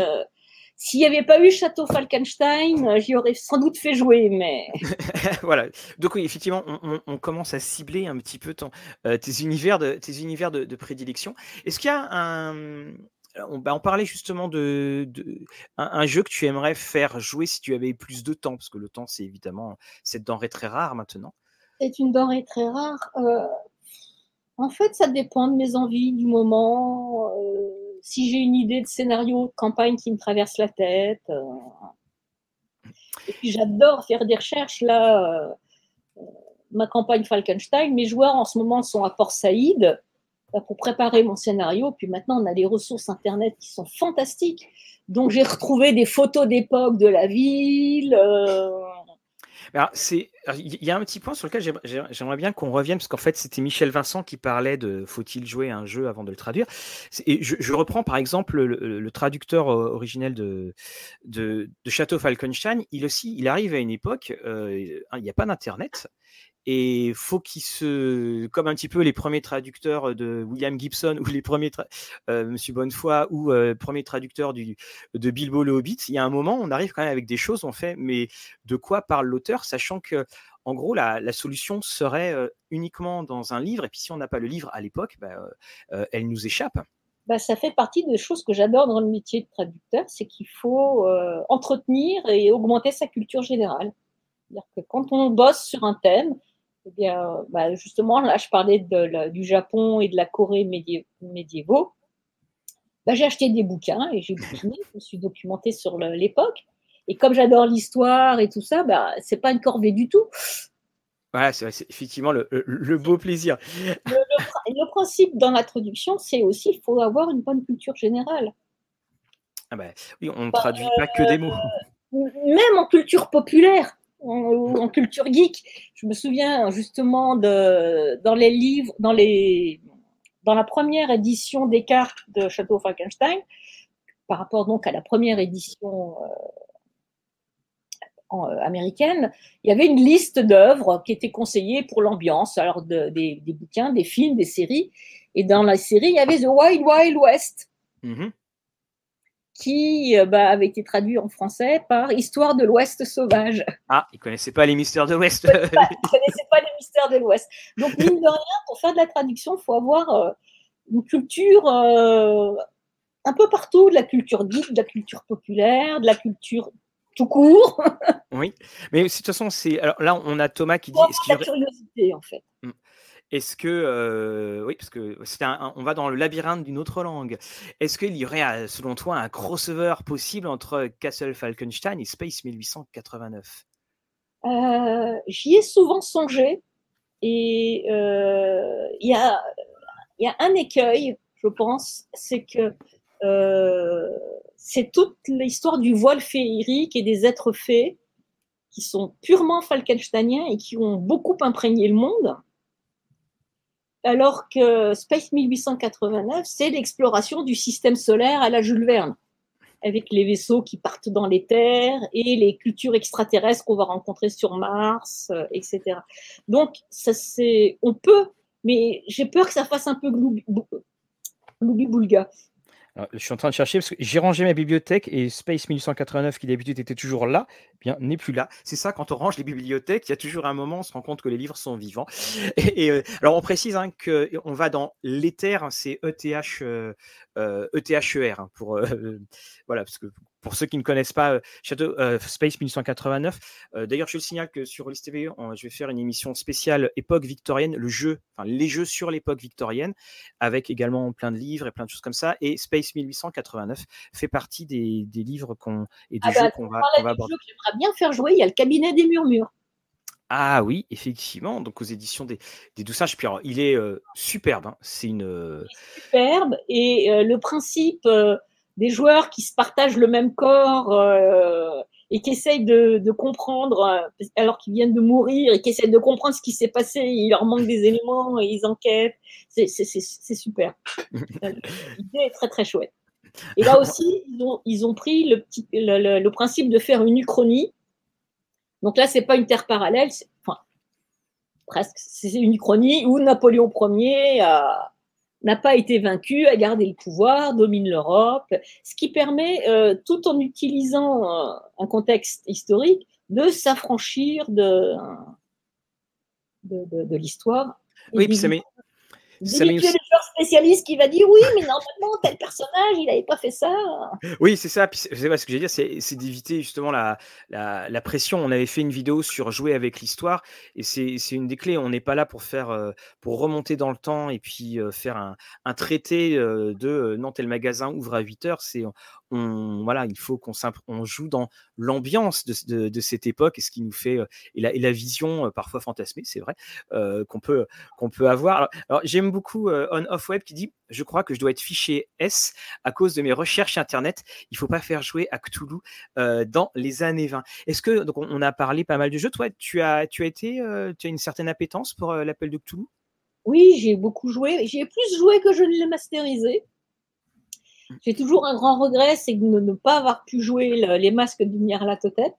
S2: s'il n'y avait pas eu Château Falkenstein, euh, j'y aurais sans doute fait jouer, mais.
S1: voilà. Donc oui, effectivement, on, commence à cibler un petit peu euh, tes univers de, tes univers de, prédilection. Est-ce qu'il y a un. On, bah, parlait justement de, un, jeu que tu aimerais faire jouer si tu avais plus de temps, parce que le temps, c'est évidemment cette denrée très rare maintenant.
S2: C'est une denrée très rare. Euh, en fait, ça dépend de mes envies du moment si j'ai une idée de scénario de campagne qui me traverse la tête. Euh, et puis j'adore faire des recherches. Là, euh, ma campagne Falkenstein, mes joueurs en ce moment sont à Port Saïd euh, pour préparer mon scénario. Puis maintenant, on a des ressources internet qui sont fantastiques. Donc j'ai retrouvé des photos d'époque de la ville
S1: il y a un petit point sur lequel j'aimerais bien qu'on revienne, parce qu'en fait, c'était Michel Vincent qui parlait de faut-il jouer un jeu avant de le traduire. Et je, reprends par exemple le, traducteur originel de, de, Château Falkenstein. Il aussi, il arrive à une époque, euh, il n'y a pas d'internet. Et faut qu'il se, comme un petit peu les premiers traducteurs de William Gibson ou les premiers, euh, Monsieur Bonnefoy ou euh, premier traducteur du, de Bilbo le Hobbit, il y a un moment, on arrive quand même avec des choses, on fait, mais de quoi parle l'auteur, sachant que en gros, la, solution serait euh, uniquement dans un livre, et puis si on n'a pas le livre à l'époque, bah, elle nous échappe.
S2: Bah, ça fait partie des choses que j'adore dans le métier de traducteur, c'est qu'il faut entretenir et augmenter sa culture générale. C'est-à-dire que quand on bosse sur un thème, eh bien, bah, justement, là, je parlais du Japon et de la Corée médiévaux. Bah, j'ai acheté des bouquins et j'ai bouquiné, je me suis documenté sur l'époque. Et comme j'adore l'histoire et tout ça, bah, c'est pas une corvée du tout.
S1: Voilà, c'est effectivement le, beau plaisir.
S2: Le, principe dans la traduction, c'est aussi qu'il faut avoir une bonne culture générale.
S1: Ah bah, oui, on ne traduit pas que des mots.
S2: Euh, même en culture populaire en, culture geek. Je me souviens justement de, dans les livres, dans la première édition des cartes de Château Frankenstein, par rapport donc à la première édition euh, euh, américaine, il y avait une liste d'œuvres qui étaient conseillées pour l'ambiance, alors des, bouquins, des films, des séries. Et dans la série, il y avait The Wild Wild West. Mm-hmm qui euh, bah, avait été traduit en français par Histoire de l'Ouest sauvage.
S1: Ah, ils ne connaissaient pas les mystères de l'Ouest.
S2: ils ne connaissaient pas les mystères de l'Ouest. Donc, mine de rien, pour faire de la traduction, il faut avoir euh, une culture euh, un peu partout, de la culture geek, de la culture populaire, de la culture tout court.
S1: oui, mais de toute façon, c'est. Alors là, on a Thomas qui dit.
S2: C'est la curiosité, en fait.
S1: Est-ce que, oui, parce que c'est on va dans le labyrinthe d'une autre langue. Est-ce qu'il y aurait, selon toi, un crossover possible entre Castle Falkenstein et Space 1889
S2: J'y ai souvent songé et il y, a, y, a, un écueil, je pense, c'est que c'est toute l'histoire du voile féerique et des êtres fées qui sont purement falkensteiniens et qui ont beaucoup imprégné le monde alors que Space 1889, c'est l'exploration du système solaire à la Jules Verne, avec les vaisseaux qui partent dans les terres et les cultures extraterrestres qu'on va rencontrer sur Mars, euh, etc. Donc, ça c'est, on peut, mais j'ai peur que ça fasse un peu gloubi-boulga
S1: je suis en train de chercher parce que j'ai rangé ma bibliothèque et Space 1889, qui d'habitude était toujours là, eh bien n'est plus là. C'est ça, quand on range les bibliothèques, il y a toujours un moment, on se rend compte que les livres sont vivants. Et, euh, alors on précise hein, qu'on va dans l'éther, c'est ETH, euh, ETHER, hein, pour, euh, voilà, parce que pour ceux qui ne connaissent pas euh, Shadow, euh, Space 1889, euh, d'ailleurs, je le signale que sur List TV, je vais faire une émission spéciale époque victorienne, le jeu, enfin les jeux sur l'époque victorienne, avec également plein de livres et plein de choses comme ça. Et Space 1889 fait partie des, livres qu'on et des ah jeux bah, qu'on va, aborder.
S2: J'aimerais bien faire jouer. Il y a le cabinet des murmures.
S1: Ah oui, effectivement, donc aux éditions des, des Doussages. Puis il est superbe. Hein. C'est une.
S2: Superbe. Et le principe des joueurs qui se partagent le même corps euh, et qui essayent de, comprendre, euh, alors qu'ils viennent de mourir, et qui essayent de comprendre ce qui s'est passé, il leur manque des éléments et ils enquêtent. C'est super. L'idée est très très chouette. Et là aussi, ils ont, pris le, petit, le, principe de faire une uchronie. Donc là, c'est pas une terre parallèle, enfin, presque, c'est une uchronie où Napoléon Ier a, n'a pas été vaincu, a gardé le pouvoir, domine l'Europe, ce qui permet, euh, tout en utilisant un contexte historique, de s'affranchir de, de, l'histoire.
S1: Oui, puis ça met,
S2: ça met aussi spécialiste qui va dire oui, mais normalement, tel personnage, il n'avait pas fait ça.
S1: Oui, c'est ça. Puis c'est ce que j'ai dire, c'est d'éviter justement la, pression. On avait fait une vidéo sur jouer avec l'histoire et c'est une des clés. On n'est pas là pour faire euh, pour remonter dans le temps et puis euh, faire un, un traité euh, de non, tel magasin ouvre à 8 heures. C'est voilà, il faut qu'on on joue dans l'ambiance de, cette époque et ce qui nous fait et, la, vision parfois fantasmée, c'est vrai, qu'on peut peut avoir. Alors, j'aime beaucoup On Off Web qui dit je crois que je dois être fiché S à cause de mes recherches internet. Il faut pas faire jouer à Cthulhu dans les années 20. Est-ce que donc on, a parlé pas mal de jeux. Toi, tu as tu as été tu as une certaine appétence pour l'appel de Cthulhu?
S2: Oui, j'ai beaucoup joué. J'ai plus joué que je ne l'ai masterisé. J'ai toujours un grand regret, c'est de ne pas avoir pu jouer les masques de Nyarlathotep.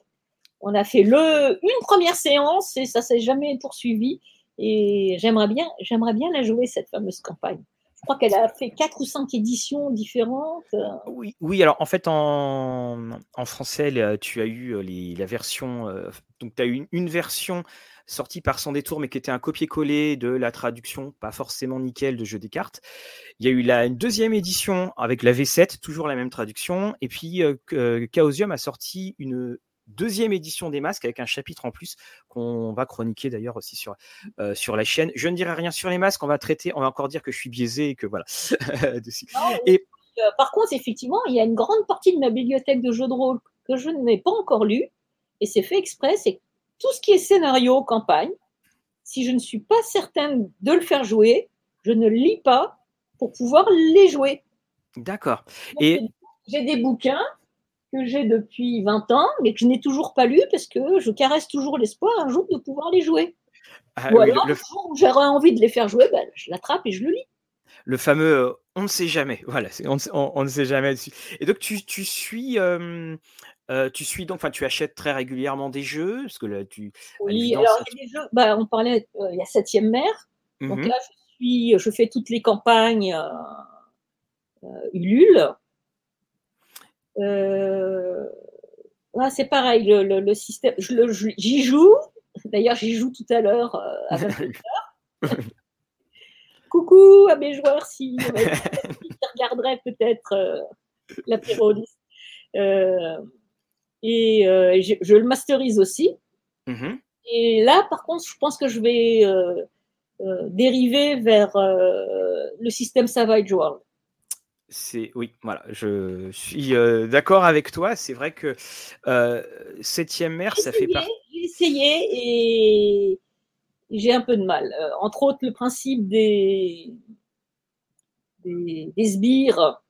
S2: on a fait une première séance et ça s'est jamais poursuivi. Et j'aimerais bien, j'aimerais bien la jouer, cette fameuse campagne. Je crois qu'elle a fait quatre ou cinq éditions différentes.
S1: Oui, oui alors en fait, en, français, tu as eu les, la version. donc, tu as eu une, version sortie par son détour, mais qui était un copier-coller de la traduction, pas forcément nickel, de jeu des cartes. Il y a eu la une deuxième édition avec la V7, toujours la même traduction. Et puis, Chaosium a sorti une deuxième édition des masques avec un chapitre en plus qu'on va chroniquer d'ailleurs aussi sur, euh, sur la chaîne. Je ne dirai rien sur les masques, on va traiter, on va encore dire que je suis biaisé et que voilà.
S2: et... Euh, par contre, effectivement, il y a une grande partie de ma bibliothèque de jeux de rôle que je n'ai pas encore lu et c'est fait exprès, c'est tout ce qui est scénario, campagne. Si je ne suis pas certaine de le faire jouer, je ne lis pas pour pouvoir les jouer.
S1: D'accord.
S2: Et j'ai des bouquins que j'ai depuis 20 ans, mais que je n'ai toujours pas lu parce que je caresse toujours l'espoir un jour de pouvoir les jouer. Ah Ou alors, le, jour où j'aurais envie de les faire jouer, ben, je l'attrape et je le lis.
S1: Le fameux euh, on ne sait jamais. Voilà, on, on, ne sait jamais. Et donc, tu, tu suis. Euh, euh, tu suis donc, enfin, tu achètes très régulièrement des jeux parce que là, tu.
S2: Oui, alors il y a des jeux. Bah, on parlait, il y a Septième Mer. Donc mmh là, je suis, je fais toutes les campagnes Ulule. Euh, c'est pareil, le, système, j'y joue. D'ailleurs, j'y joue tout à l'heure euh, à 20h. Coucou à mes joueurs si qui regarderaient peut-être euh, l'apéro et je, le masterise aussi. Mm-hmm. Et là, par contre, je pense que je vais dériver vers le système Savage World.
S1: C'est oui, voilà, je suis euh, d'accord avec toi. C'est vrai que euh, septième mer, ça fait partie.
S2: J'ai essayé et j'ai un peu de mal. Euh, entre autres, le principe des des, sbires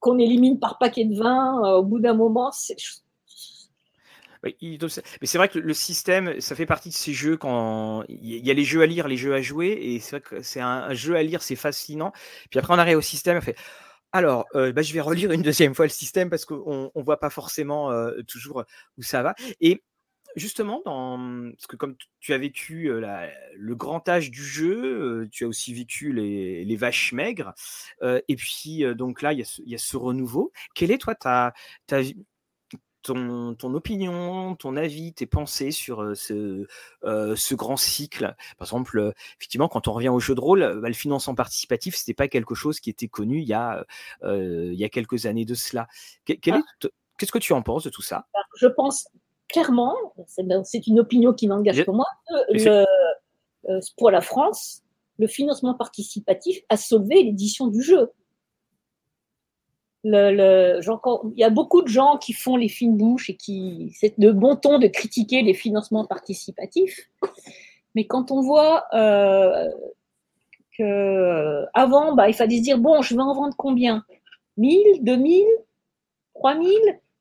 S2: qu'on élimine par paquet de vin au bout d'un moment, c'est
S1: mais c'est vrai que le système, ça fait partie de ces jeux quand il y a les jeux à lire, les jeux à jouer, et c'est vrai que c'est un, jeu à lire, c'est fascinant. Puis après, on arrive au système, on fait. Alors, euh, bah, je vais relire une deuxième fois le système parce qu'on ne voit pas forcément euh, toujours où ça va. Et justement, dans, parce que comme tu as vécu le grand âge du jeu, tu as aussi vécu les, vaches maigres, et puis donc là, il y, a ce renouveau. Quelle est toi ta, ta, ton, ton, opinion, ton avis, tes pensées sur ce, ce grand cycle? Par exemple, effectivement, quand on revient au jeu de rôle, bah, le financement participatif, c'était pas quelque chose qui était connu il y a, il y a quelques années de cela. Ah. Qu'est-ce que tu en penses de tout ça?
S2: Je pense clairement, c'est une opinion qui n'engage que moi, pour la France, le financement participatif a sauvé l'édition du jeu. Le, il y a beaucoup de gens qui font les fines bouches et qui c'est de bon ton de critiquer les financements participatifs, mais quand on voit euh, que avant, bah, il fallait se dire bon, je vais en vendre combien? 1000, 2000, 3000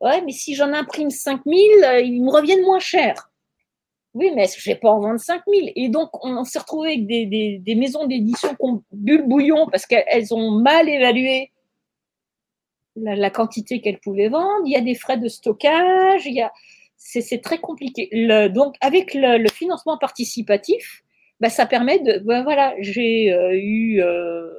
S2: Ouais, mais si j'en imprime 5000, euh, ils me reviennent moins cher. Oui, mais je vais pas en vendre 5000 Et donc, on, s'est retrouvé avec des, maisons d'édition qui ont bu le bouillon parce qu'elles ont mal évalué la, quantité qu'elle pouvait vendre, il y a des frais de stockage, il y a, c'est, très compliqué. donc, avec le, financement participatif, bah, ça permet de, bah, voilà, j'ai euh, eu euh,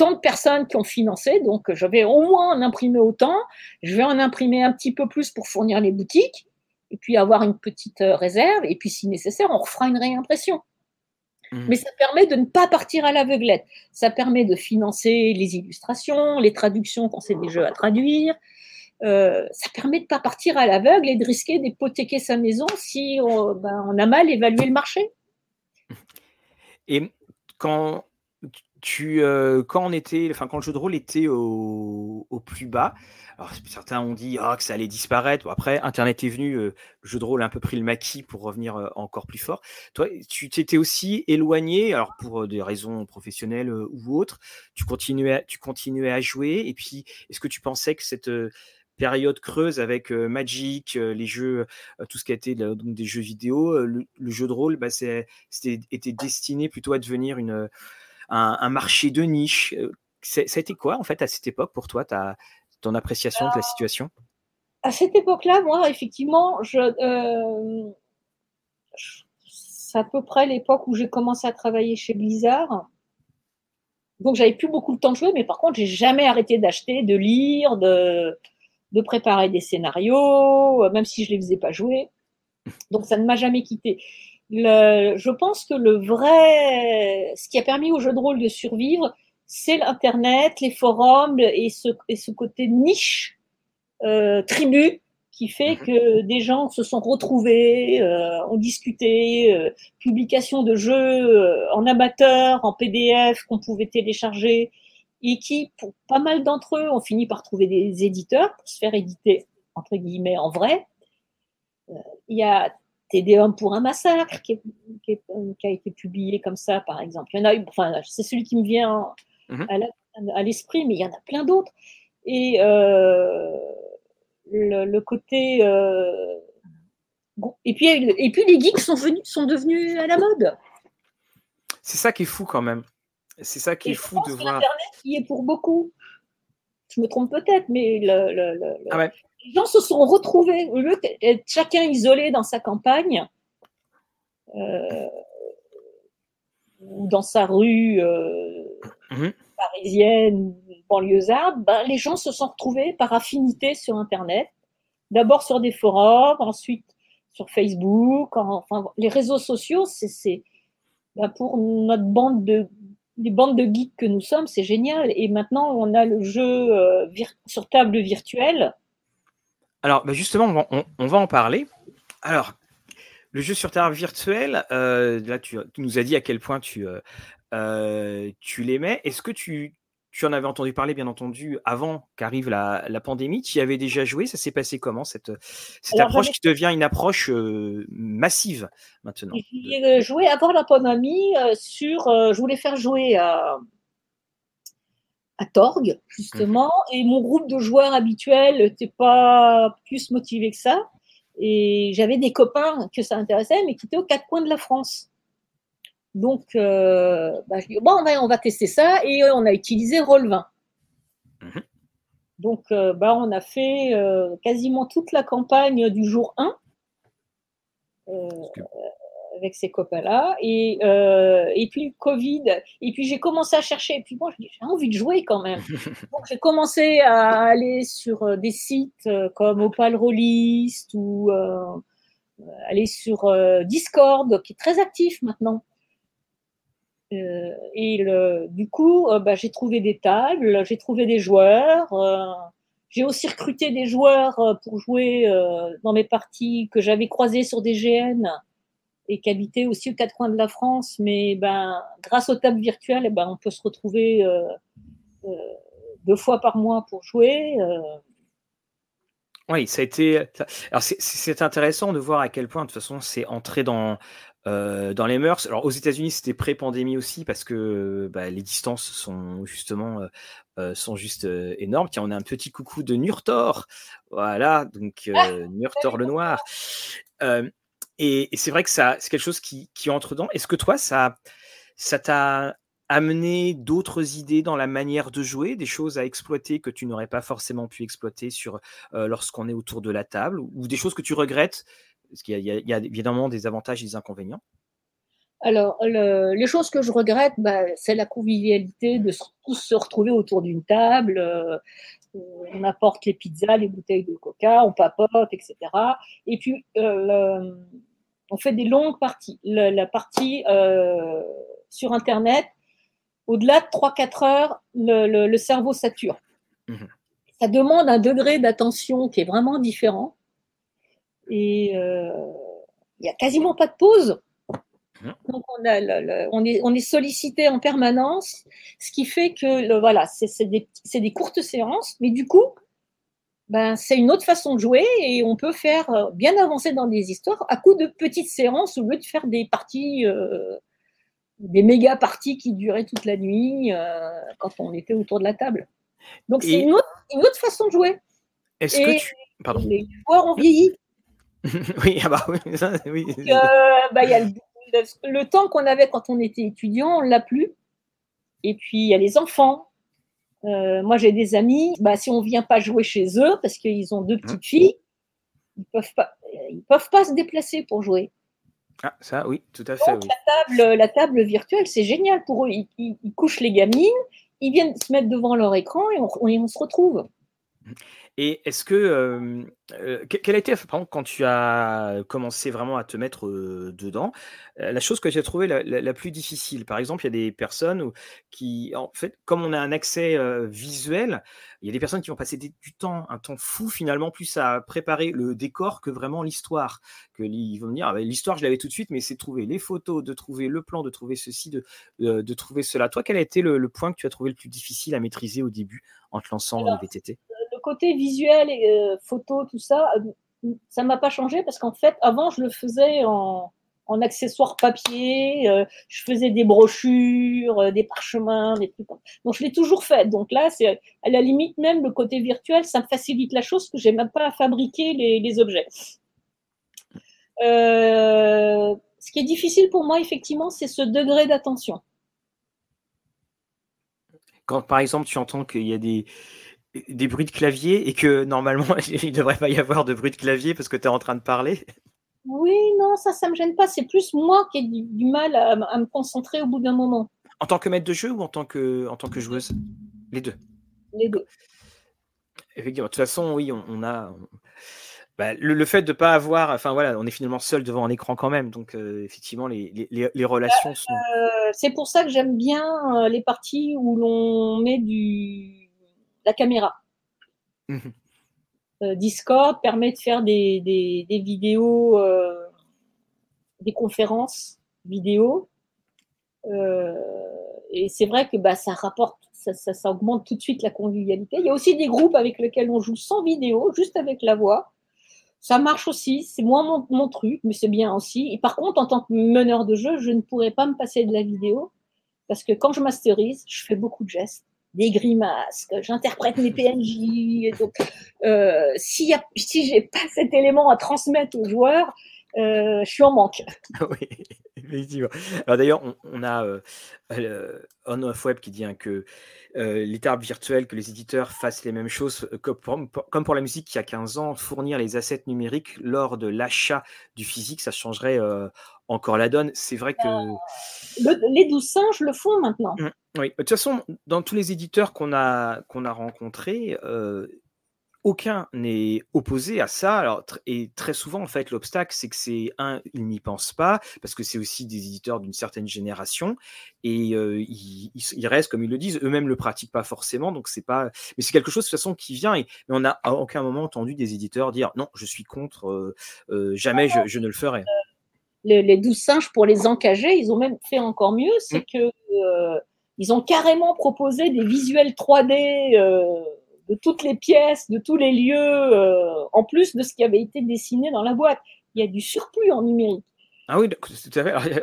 S2: tant de personnes qui ont financé, donc je vais au moins en imprimer autant, je vais en imprimer un petit peu plus pour fournir les boutiques, et puis avoir une petite euh, réserve, et puis si nécessaire, on refera une réimpression. Mmh. Mais ça permet de ne pas partir à l'aveuglette. Ça permet de financer les illustrations, les traductions quand c'est des jeux à traduire. Euh, ça permet de ne pas partir à l'aveugle et de risquer d'hypothéquer sa maison si on, ben, on, a mal évalué le marché.
S1: Et quand quand on était, enfin quand le jeu de rôle était au, plus bas, alors certains ont dit ah, que ça allait disparaître. après, Internet est venu, le jeu de rôle a un peu pris le maquis pour revenir encore plus fort. Toi, tu t'étais aussi éloigné, alors pour des raisons professionnelles ou autres, tu continuais, à, tu continuais à jouer. Et puis, est-ce que tu pensais que cette période creuse avec Magic, les jeux, tout ce qui a été donc des jeux vidéo, le, jeu de rôle, bah, c'était était destiné plutôt à devenir une un, marché de niche. Euh, ça a été quoi, en fait, à cette époque, pour toi, ta, ton appréciation de la situation?
S2: à cette époque-là, moi, effectivement, je, c'est à peu près l'époque où j'ai commencé à travailler chez Blizzard. Donc, j'avais plus beaucoup de temps de jouer, mais par contre, j'ai jamais arrêté d'acheter, de lire, de, de préparer des scénarios, même si je les faisais pas jouer. Donc, ça ne m'a jamais quitté. Je pense que le vrai, ce qui a permis au jeu de rôle de survivre, c'est l'Internet, les forums et ce, et ce côté niche, euh, tribu, qui fait mhm. que des gens se sont retrouvés, euh, ont discuté, euh, publication de jeux euh, en amateur, en PDF qu'on pouvait télécharger, et qui, pour pas mal d'entre eux, ont fini par trouver des éditeurs pour se faire éditer, entre guillemets, en vrai. Euh, il y a TD1 pour un massacre qui, a été publié comme ça, par exemple. Il y en a eu, enfin, c'est celui qui me vient mhm. à l'esprit, mais il y en a plein d'autres. Et euh, le, côté. Euh, et, puis, et puis les geeks sont, venus, sont devenus à la mode.
S1: C'est ça qui est fou quand même. C'est ça qui est fou de voir.
S2: Internet y est pour beaucoup. Je me trompe peut-être, mais ah les gens se sont retrouvés. Au lieu d'être chacun isolé dans sa campagne euh, ou dans sa rue euh, mhm. parisienne banlieusarde, ben, les gens se sont retrouvés par affinité sur Internet. D'abord sur des forums, ensuite sur Facebook, enfin les réseaux sociaux, c'est ben, pour notre bande de les bandes de geeks que nous sommes, c'est génial. Et maintenant, on a le jeu euh, sur table virtuelle.
S1: Alors, ben, justement, on va, en parler. Alors, le jeu sur table virtuelle, euh, là, tu, nous as dit à quel point tu, euh, tu l'aimais. Est-ce que tu, tu en avais entendu parler, bien entendu, avant qu'arrive la, pandémie? Tu y avais déjà joué? Ça s'est passé comment, cette, cette approche qui devient une approche euh, massive maintenant
S2: J'y ai joué avant la pandémie euh, sur. Euh, je voulais faire jouer à, à Torg, justement, mmh. et mon groupe de joueurs habituels n'était pas plus motivé que ça. Et j'avais des copains que ça intéressait, mais qui étaient aux quatre coins de la France. Donc, euh, bah, je dis, bon, on va, tester ça et euh, on a utilisé Roll20. Mhm. Donc, euh, bah, on a fait quasiment toute la campagne du jour 1 avec ces copains-là. Et, et puis, le Covid. Et puis, j'ai commencé à chercher. Et puis, moi, j'ai envie de jouer quand même. Donc, j'ai commencé à aller sur des sites comme Opal Rollist ou aller sur Discord, qui est très actif maintenant. Euh, et le, du coup, euh, bah, j'ai trouvé des tables, j'ai trouvé des joueurs. Euh, j'ai aussi recruté des joueurs pour jouer dans mes parties que j'avais croisées sur des GN et qui habitaient aussi aux quatre coins de la France. Mais ben, grâce aux tables virtuelles, eh ben, on peut se retrouver deux fois par mois pour jouer.
S1: Oui, ça a été. Alors, c'est intéressant de voir à quel point, de toute façon, c'est entré dans, euh, dans les mœurs, alors aux États-Unis c'était pré-pandémie aussi parce que bah, les distances sont justement euh, euh, sont juste énormes. Tiens, on a un petit coucou de Nurtor, voilà, donc ah, Nurtor le noir. Et, c'est vrai que ça c'est quelque chose qui, entre dedans. Est-ce que toi ça ça t'a amené d'autres idées dans la manière de jouer, des choses à exploiter que tu n'aurais pas forcément pu exploiter sur lorsqu'on est autour de la table, ou des choses que tu regrettes? Parce qu'il y, a évidemment des avantages et des inconvénients.
S2: Alors, les choses que je regrette, bah, c'est la convivialité de tous se retrouver autour d'une table. Euh, on apporte les pizzas, les bouteilles de coca, on papote, etc. Et puis, euh, on fait des longues parties. La, partie euh, sur Internet, au-delà de 3-4 heures, le, cerveau sature. Mmh Ça demande un degré d'attention qui est vraiment différent et euh, il n'y a quasiment pas de pause. Mmh. Donc on, a on, est, on est sollicité en permanence, ce qui fait que voilà, c'est des, des, courtes séances, mais du coup, ben, c'est une autre façon de jouer et on peut faire euh, bien avancer dans des histoires à coup de petites séances au lieu de faire des parties, euh, des méga parties qui duraient toute la nuit quand on était autour de la table. Donc c'est une, une autre, façon de jouer.
S1: Est-ce que tu... Pardon.
S2: Les joueurs ont vieilli.
S1: oui, ah bah oui, oui.
S2: Euh, bah, y a le, temps qu'on avait quand on était étudiant, on l'a plus. Et puis il y a les enfants. Moi, j'ai des amis, bah, si on vient pas jouer chez eux, parce qu'ils ont deux mmh. petites filles, ils peuvent pas, ils peuvent pas se déplacer pour jouer.
S1: Ah, ça, oui, tout à fait.
S2: la, table, la table virtuelle, c'est génial pour eux. Ils, couchent les gamines, ils viennent se mettre devant leur écran et on se retrouve.
S1: Et est-ce que, quelle a été, quand tu as commencé vraiment à te mettre dedans, la chose que tu as trouvée la, plus difficile? Par exemple, il y a des personnes qui, en fait, comme on a un accès visuel, il y a des personnes qui vont passer du temps, un temps fou finalement, plus à préparer le décor que vraiment l'histoire. Que ils vont me dire, «Ah ben, l'histoire, je l'avais tout de suite, mais c'est de trouver les photos, de trouver le plan, de trouver ceci, de, de trouver cela. Toi, quel a été le, point que tu as trouvé le plus difficile à maîtriser au début en te lançant dans le VTT
S2: côté visuel et euh, photo, tout ça, euh, ça m'a pas changé parce qu'en fait, avant, je le faisais en, accessoires papier, euh, je faisais des brochures, des parchemins, des trucs. Donc, je l'ai toujours fait. Donc là, c'est à la limite même le côté virtuel, ça me facilite la chose que j'ai même pas à fabriquer les objets. ce qui est difficile pour moi, effectivement, c'est ce degré d'attention.
S1: Quand, par exemple, tu entends qu'il y a des, des bruits de clavier et que normalement il ne devrait pas y avoir de bruit de clavier parce que tu es en train de parler
S2: Oui, non, ça, ça me gêne pas. C'est plus moi qui ai du, mal à, me concentrer au bout d'un moment.
S1: En tant que maître de jeu ou en tant que, en tant que joueuse? Les deux.
S2: Les deux.
S1: Effectivement, de toute façon, oui, on, a. Bah, le, fait de ne pas avoir. Enfin voilà, on est finalement seul devant un écran quand même. Donc euh, effectivement, les, les, les relations sont.
S2: Euh, c'est pour ça que j'aime bien euh, les parties où l'on met du la caméra. Mhm. Euh, Discord permet de faire des, vidéos, euh, des conférences vidéo. Euh, et c'est vrai que bah, ça rapporte, ça, augmente tout de suite la convivialité. Il y a aussi des groupes avec lesquels on joue sans vidéo, juste avec la voix. Ça marche aussi, c'est moins mon, mon, truc, mais c'est bien aussi. Et par contre, en tant que meneur de jeu, je ne pourrais pas me passer de la vidéo parce que quand je masterise, je fais beaucoup de gestes des grimaces, j'interprète mes PNJ. donc, euh, si, si j'ai pas cet élément à transmettre aux joueurs, je suis en manque.
S1: oui, effectivement. Alors d'ailleurs, on, a euh, On Off Web qui dit hein, que euh, l'état virtuel, que les éditeurs fassent les mêmes choses, euh, comme pour, la musique qui a 15 ans, fournir les assets numériques lors de l'achat du physique, ça changerait encore la donne. C'est vrai que.
S2: les douze singes le font maintenant. Mmh.
S1: Oui, de toute façon, dans tous les éditeurs qu'on a, qu'on a rencontrés, euh, aucun n'est opposé à ça. Alors, et très souvent, en fait, l'obstacle, c'est que c'est un, ils n'y pensent pas, parce que c'est aussi des éditeurs d'une certaine génération, et euh, ils, restent, comme ils le disent, eux-mêmes le pratiquent pas forcément, donc c'est pas. Mais c'est quelque chose de toute façon qui vient, et mais on n'a à aucun moment entendu des éditeurs dire non, je suis contre, euh, jamais je, ne le ferai.
S2: Les, douze singes, pour les encager, ils ont même fait encore mieux, c'est mmh. que ils ont carrément proposé des visuels 3D euh, de toutes les pièces, de tous les lieux, euh, en plus de ce qui avait été dessiné dans la boîte. Il y a du surplus en numérique.
S1: Ah oui, tout à fait.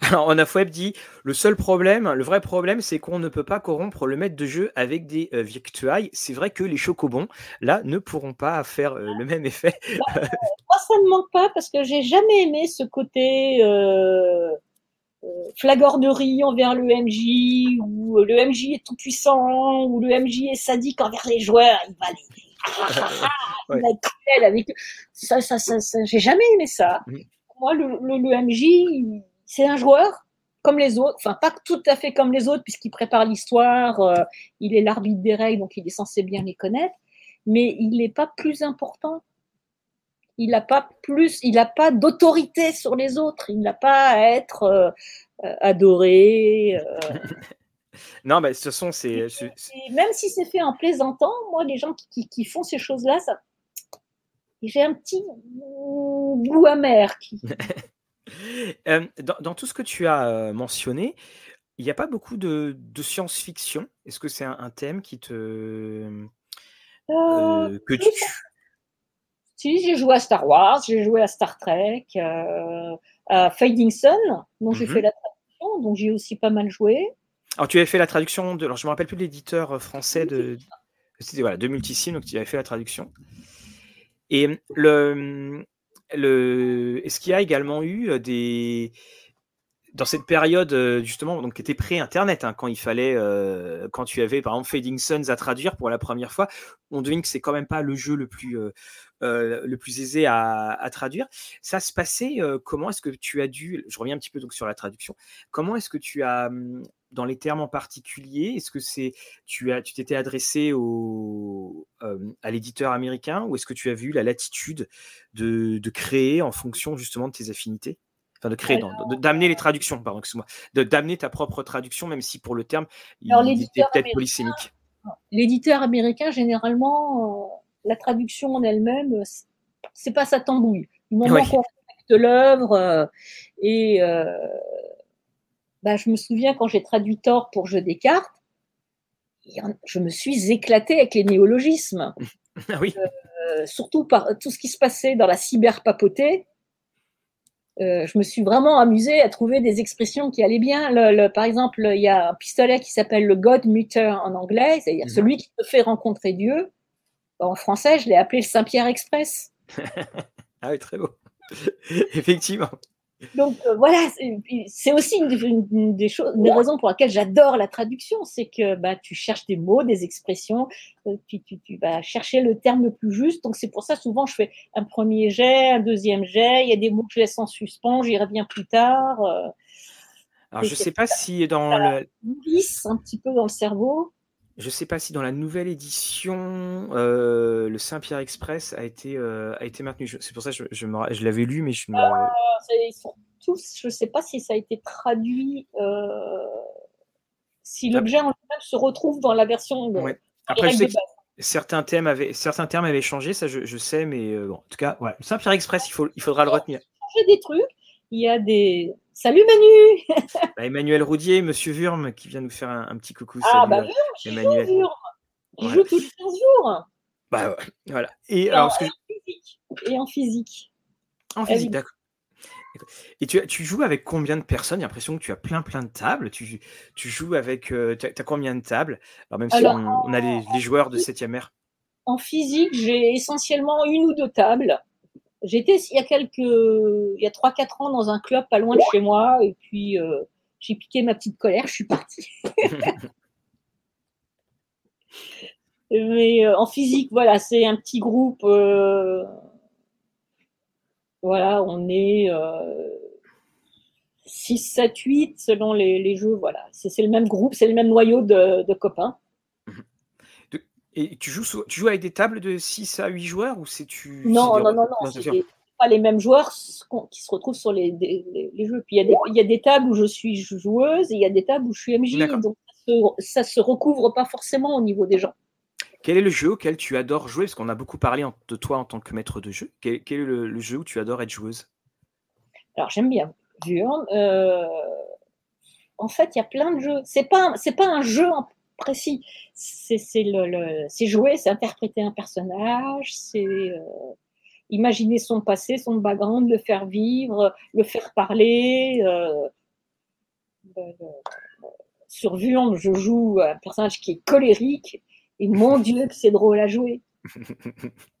S1: Alors, on a Web dit le seul problème, le vrai problème, c'est qu'on ne peut pas corrompre le maître de jeu avec des euh, virtuailles. C'est vrai que les chocobons, là, ne pourront pas faire le même effet.
S2: Bah, moi, ça ne manque pas parce que j'ai jamais aimé ce côté flagornerie envers le MJ, ou euh, le MJ est tout puissant, ou le MJ est sadique envers les joueurs, il va les... il être cruel avec ça, ça, ça, j'ai jamais aimé ça. Moi, le, le, MJ, c'est un joueur comme les autres, enfin pas tout à fait comme les autres puisqu'il prépare l'histoire, euh, il est l'arbitre des règles, donc il est censé bien les connaître, mais il n'est pas plus important il n'a pas plus, il n'a pas d'autorité sur les autres, il n'a pas à être euh, euh, adoré. Euh.
S1: non, mais de toute façon, c'est.
S2: Même si c'est fait en plaisantant, moi, les gens qui, font ces choses-là, ça... j'ai un petit goût amer. Qui...
S1: dans, dans, tout ce que tu as mentionné, il n'y a pas beaucoup de, de science-fiction? Est-ce que c'est un, thème qui te.
S2: que tu si, j'ai joué à Star Wars, j'ai joué à Star Trek, euh, à Fading Sun, dont j'ai mhm. fait la traduction, donc j'ai aussi pas mal joué.
S1: Alors, tu avais fait la traduction de. Alors, je me rappelle plus de l'éditeur euh, français de. C'était voilà, de Multisim, donc tu avais fait la traduction. Et le, le, est-ce qu'il y a également eu euh, des, dans cette période justement, donc tu étais pré-internet hein, quand il fallait, quand tu avais par exemple Fading Suns à traduire pour la première fois, on devine que c'est quand même pas le jeu le plus le plus aisé à, traduire. Ça se passait comment Est-ce que tu as dû, je reviens un petit peu donc sur la traduction, comment est-ce que tu as mmh, dans les termes en particulier, est-ce que c'est tu as tu t'étais adressé au, à l'éditeur américain ou est-ce que tu as vu la latitude de, de créer en fonction justement de tes affinités? Enfin, de créer, d'amener les traductions, pardon, excuse-moi, d'amener ta propre traduction, même si pour le terme, il était peut-être polysémique.
S2: L'éditeur américain, généralement, euh, la traduction en elle-même, c'est pas sa tambouille. Du moment qu'on respecte l'œuvre, euh, et euh, bah, je me souviens quand j'ai traduit Thor pour Jeu des cartes, je me suis éclatée avec les néologismes.
S1: Ah oui.
S2: surtout par tout ce qui se passait dans la cyberpapauté. Euh, je me suis vraiment amusée à trouver des expressions qui allaient bien. Le, par exemple, il y a un pistolet qui s'appelle le God Meter en anglais, c'est-à-dire mhm. celui qui te fait rencontrer Dieu. En français, je l'ai appelé le Saint-Pierre Express.
S1: ah oui, très beau. Effectivement.
S2: Donc euh, voilà, c'est aussi une, des choses, des raisons pour lesquelles j'adore la traduction, c'est que bah, tu cherches des mots, des expressions, euh, tu, vas chercher le terme le plus juste. Donc c'est pour ça souvent je fais un premier jet, un deuxième jet. Il y a des mots que je laisse en suspens, j'y reviens plus tard. Euh.
S1: Alors je ne sais pas si dans le
S2: glisse un petit peu dans le cerveau.
S1: Je ne sais pas si dans la nouvelle édition, le Saint-Pierre Express a été, a été maintenu. C'est pour ça que je, je, l'avais lu, mais je me.
S2: Ils sont tous, je ne sais pas si ça a été traduit, si l'objet en lui-même se retrouve dans la version.
S1: Ouais. Après, je sais certains, thèmes avaient, certains termes avaient changé, ça je, sais, mais bon, en tout cas, ouais. Saint-Pierre Express, il, faut, il faudra le retenir.
S2: Changer des trucs. Il y a des, Salut Manu
S1: bah, Emmanuel Roudier, Monsieur Wurm, qui vient nous faire un, petit coucou.
S2: Ah bah Wurm, Emmanuel. Joue, Il joue tous les 15 jours.
S1: Bah voilà.
S2: Et, alors, en, physique. Et en physique.
S1: En physique, d'accord. Et tu, tu, joues avec combien de personnes? J'ai l'impression que tu as plein plein de tables. Tu, tu joues avec. Euh, tu as, combien de tables? Alors, même si on, a les, les, joueurs de 7e ère.
S2: En physique, j'ai essentiellement une ou deux tables. J'étais il y a quelques, il y a 3-4 ans dans un club pas loin de chez moi et puis euh, j'ai piqué ma petite colère, je suis partie. Mais euh, en physique, voilà, c'est un petit groupe. Euh, voilà, on est 6, 7, 8 selon les, jeux. Voilà, c'est le même groupe, c'est le même noyau de copains.
S1: Et tu joues, tu joues avec des tables de 6 à 8 joueurs ou c'est tu
S2: Non, non, non, non, c'est pas les mêmes joueurs qui se retrouvent sur les, les, jeux. Puis il y, il y, a des tables où je suis joueuse et il y a des tables où je suis MJ. Donc ça se, se recouvre pas forcément au niveau des gens.
S1: Quel est le jeu auquel tu adores jouer? Parce qu'on a beaucoup parlé de toi en tant que maître de jeu. Quel, est le, jeu où tu adores être joueuse?
S2: Alors j'aime bien euh, en fait, il y a plein de jeux. C'est pas c'est pas un jeu en précis. C'est jouer, c'est interpréter un personnage, c'est euh, imaginer son passé, son background, le faire vivre, le faire parler. Euh, euh, sur Vuon, je joue un personnage qui est colérique, et mon Dieu, que c'est drôle à jouer.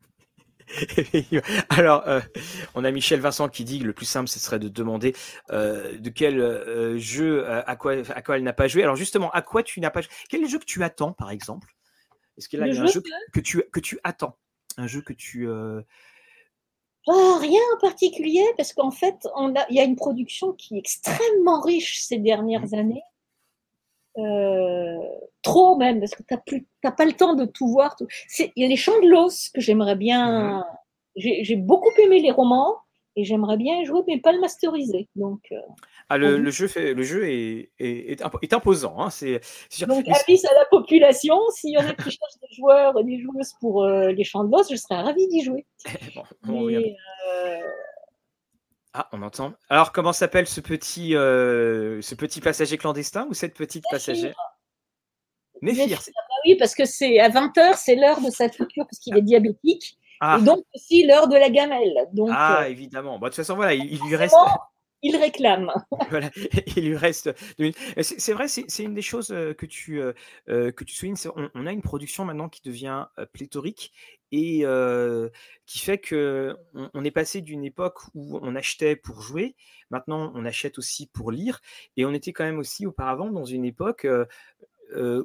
S1: Alors, euh, on a Michel Vincent qui dit que le plus simple, ce serait de demander euh, de quel euh, jeu, à quoi, à quoi elle n'a pas joué. Alors justement, à quoi tu n'as pas joué Quel est le jeu que tu attends, par exemple? Est-ce qu'il y a un jeu que... tu, que tu attends? Un jeu que tu...
S2: Oh, rien en particulier, parce qu'en fait, il y a une production qui est extrêmement riche ces dernières mmh. années. Euh, trop même, parce que tu n'as pas le temps de tout voir. Il y a les Chants de l'os que j'aimerais bien. Mhm. J'ai beaucoup aimé les romans et j'aimerais bien jouer, mais pas le masteriser. Donc, euh,
S1: ah, le, jeu fait, le jeu est, est, est imposant. Hein, c'est,
S2: Donc, avis à la population, s'il y en a qui cherchent des joueurs et des joueuses pour euh, les Chants de l'os, je serais ravie d'y jouer. bon,
S1: ah, on entend. Alors, comment s'appelle ce petit, euh, ce petit passager clandestin ou cette petite passagère
S2: Néphir. Ah bah oui, parce que c'est à 20h, c'est l'heure de sa future, parce qu'il est diabétique. Ah. Et donc aussi l'heure de la gamelle. Donc,
S1: ah, euh, évidemment. Bon, de toute façon, voilà, il, lui reste.
S2: Il réclame.
S1: voilà, il lui reste C'est vrai, c'est une des choses que tu, que tu soulignes. On, a une production maintenant qui devient pléthorique et qui fait que on, est passé d'une époque où on achetait pour jouer, maintenant on achète aussi pour lire, et on était quand même aussi auparavant dans une époque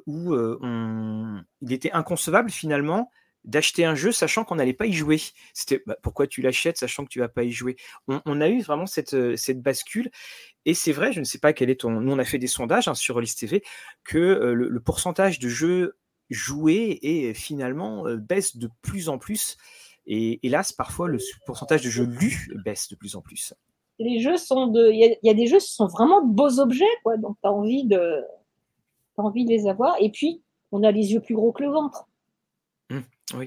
S1: où il était inconcevable finalement d'acheter un jeu sachant qu'on n'allait pas y jouer. C'était bah, pourquoi tu l'achètes sachant que tu vas pas y jouer? On, a eu vraiment cette, euh, cette bascule. Et c'est vrai, je ne sais pas quel est ton. Nous, on a fait des sondages hein, sur List TV que euh, le, pourcentage de jeux joués et finalement euh, baisse de plus en plus. Et hélas, parfois, le pourcentage de jeux lus baisse de plus en plus.
S2: Les jeux sont de. Il y, a des jeux qui sont vraiment de beaux objets, quoi. Donc, tu de. As envie de les avoir. Et puis, on a les yeux plus gros que le ventre.
S1: Oui,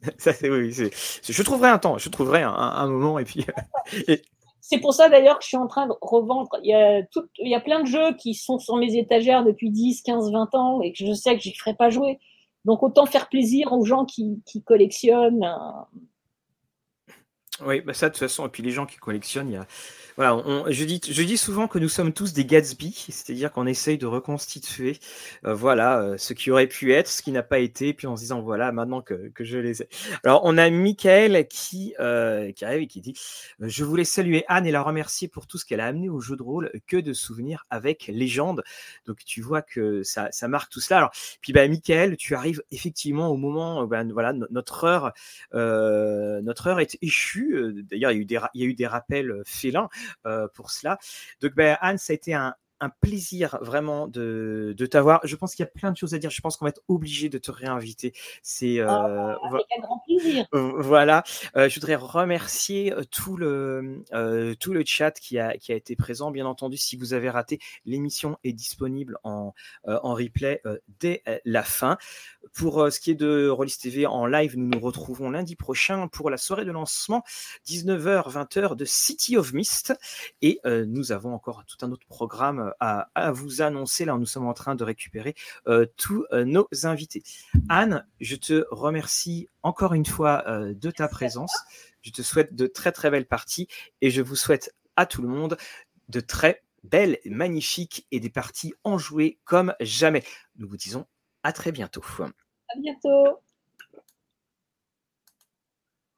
S1: ça, c'est, oui, je trouverai un temps, je trouverai un, moment et puis.
S2: C'est pour ça d'ailleurs que je suis en train de revendre. Il y, a tout, il y a plein de jeux qui sont sur mes étagères depuis 10, 15, 20 ans et que je sais que je n'y ferai pas jouer. Donc autant faire plaisir aux gens qui, qui collectionnent.
S1: Oui, bah ça de toute façon, et puis les gens qui collectionnent, il y a, voilà, je, dis, je dis souvent que nous sommes tous des Gatsby, c'est-à-dire qu'on essaye de reconstituer euh, voilà, euh, ce qui aurait pu être, ce qui n'a pas été, puis en se disant voilà, maintenant que, que je les ai. Alors, on a Michael qui, euh, qui arrive et qui dit Je voulais saluer Anne et la remercier pour tout ce qu'elle a amené au jeu de rôle, que de souvenirs avec Légende. Donc, tu vois que ça, ça marque tout cela. Alors, puis, bah, Michael, tu arrives effectivement au moment, ben, voilà, notre heure, notre heure est échue. D'ailleurs, il y a eu des, il y a eu des rappels félins. Euh, pour cela. Donc, ben, Anne, ça a été un, un plaisir vraiment de, de t'avoir. Je pense qu'il y a plein de choses à dire. Je pense qu'on va être obligé de te réinviter. C'est
S2: euh, oh, avec un grand plaisir.
S1: Voilà. Euh, je voudrais remercier euh, tout le euh, tout le chat qui a qui a été présent. Bien entendu, si vous avez raté, l'émission est disponible en en replay dès la fin. Pour ce qui est de Rollis TV en live, nous nous retrouvons lundi prochain pour la soirée de lancement 19h 20h de City of Mist et nous avons encore tout un autre programme à, vous annoncer. Là, nous sommes en train de récupérer euh, tous euh, nos invités. Anne, je te remercie encore une fois euh, de ta présence. Je te souhaite de très très belles parties et je vous souhaite à tout le monde de très belles, magnifiques et des parties enjouées comme jamais. Nous vous disons à très bientôt.
S2: À bientôt.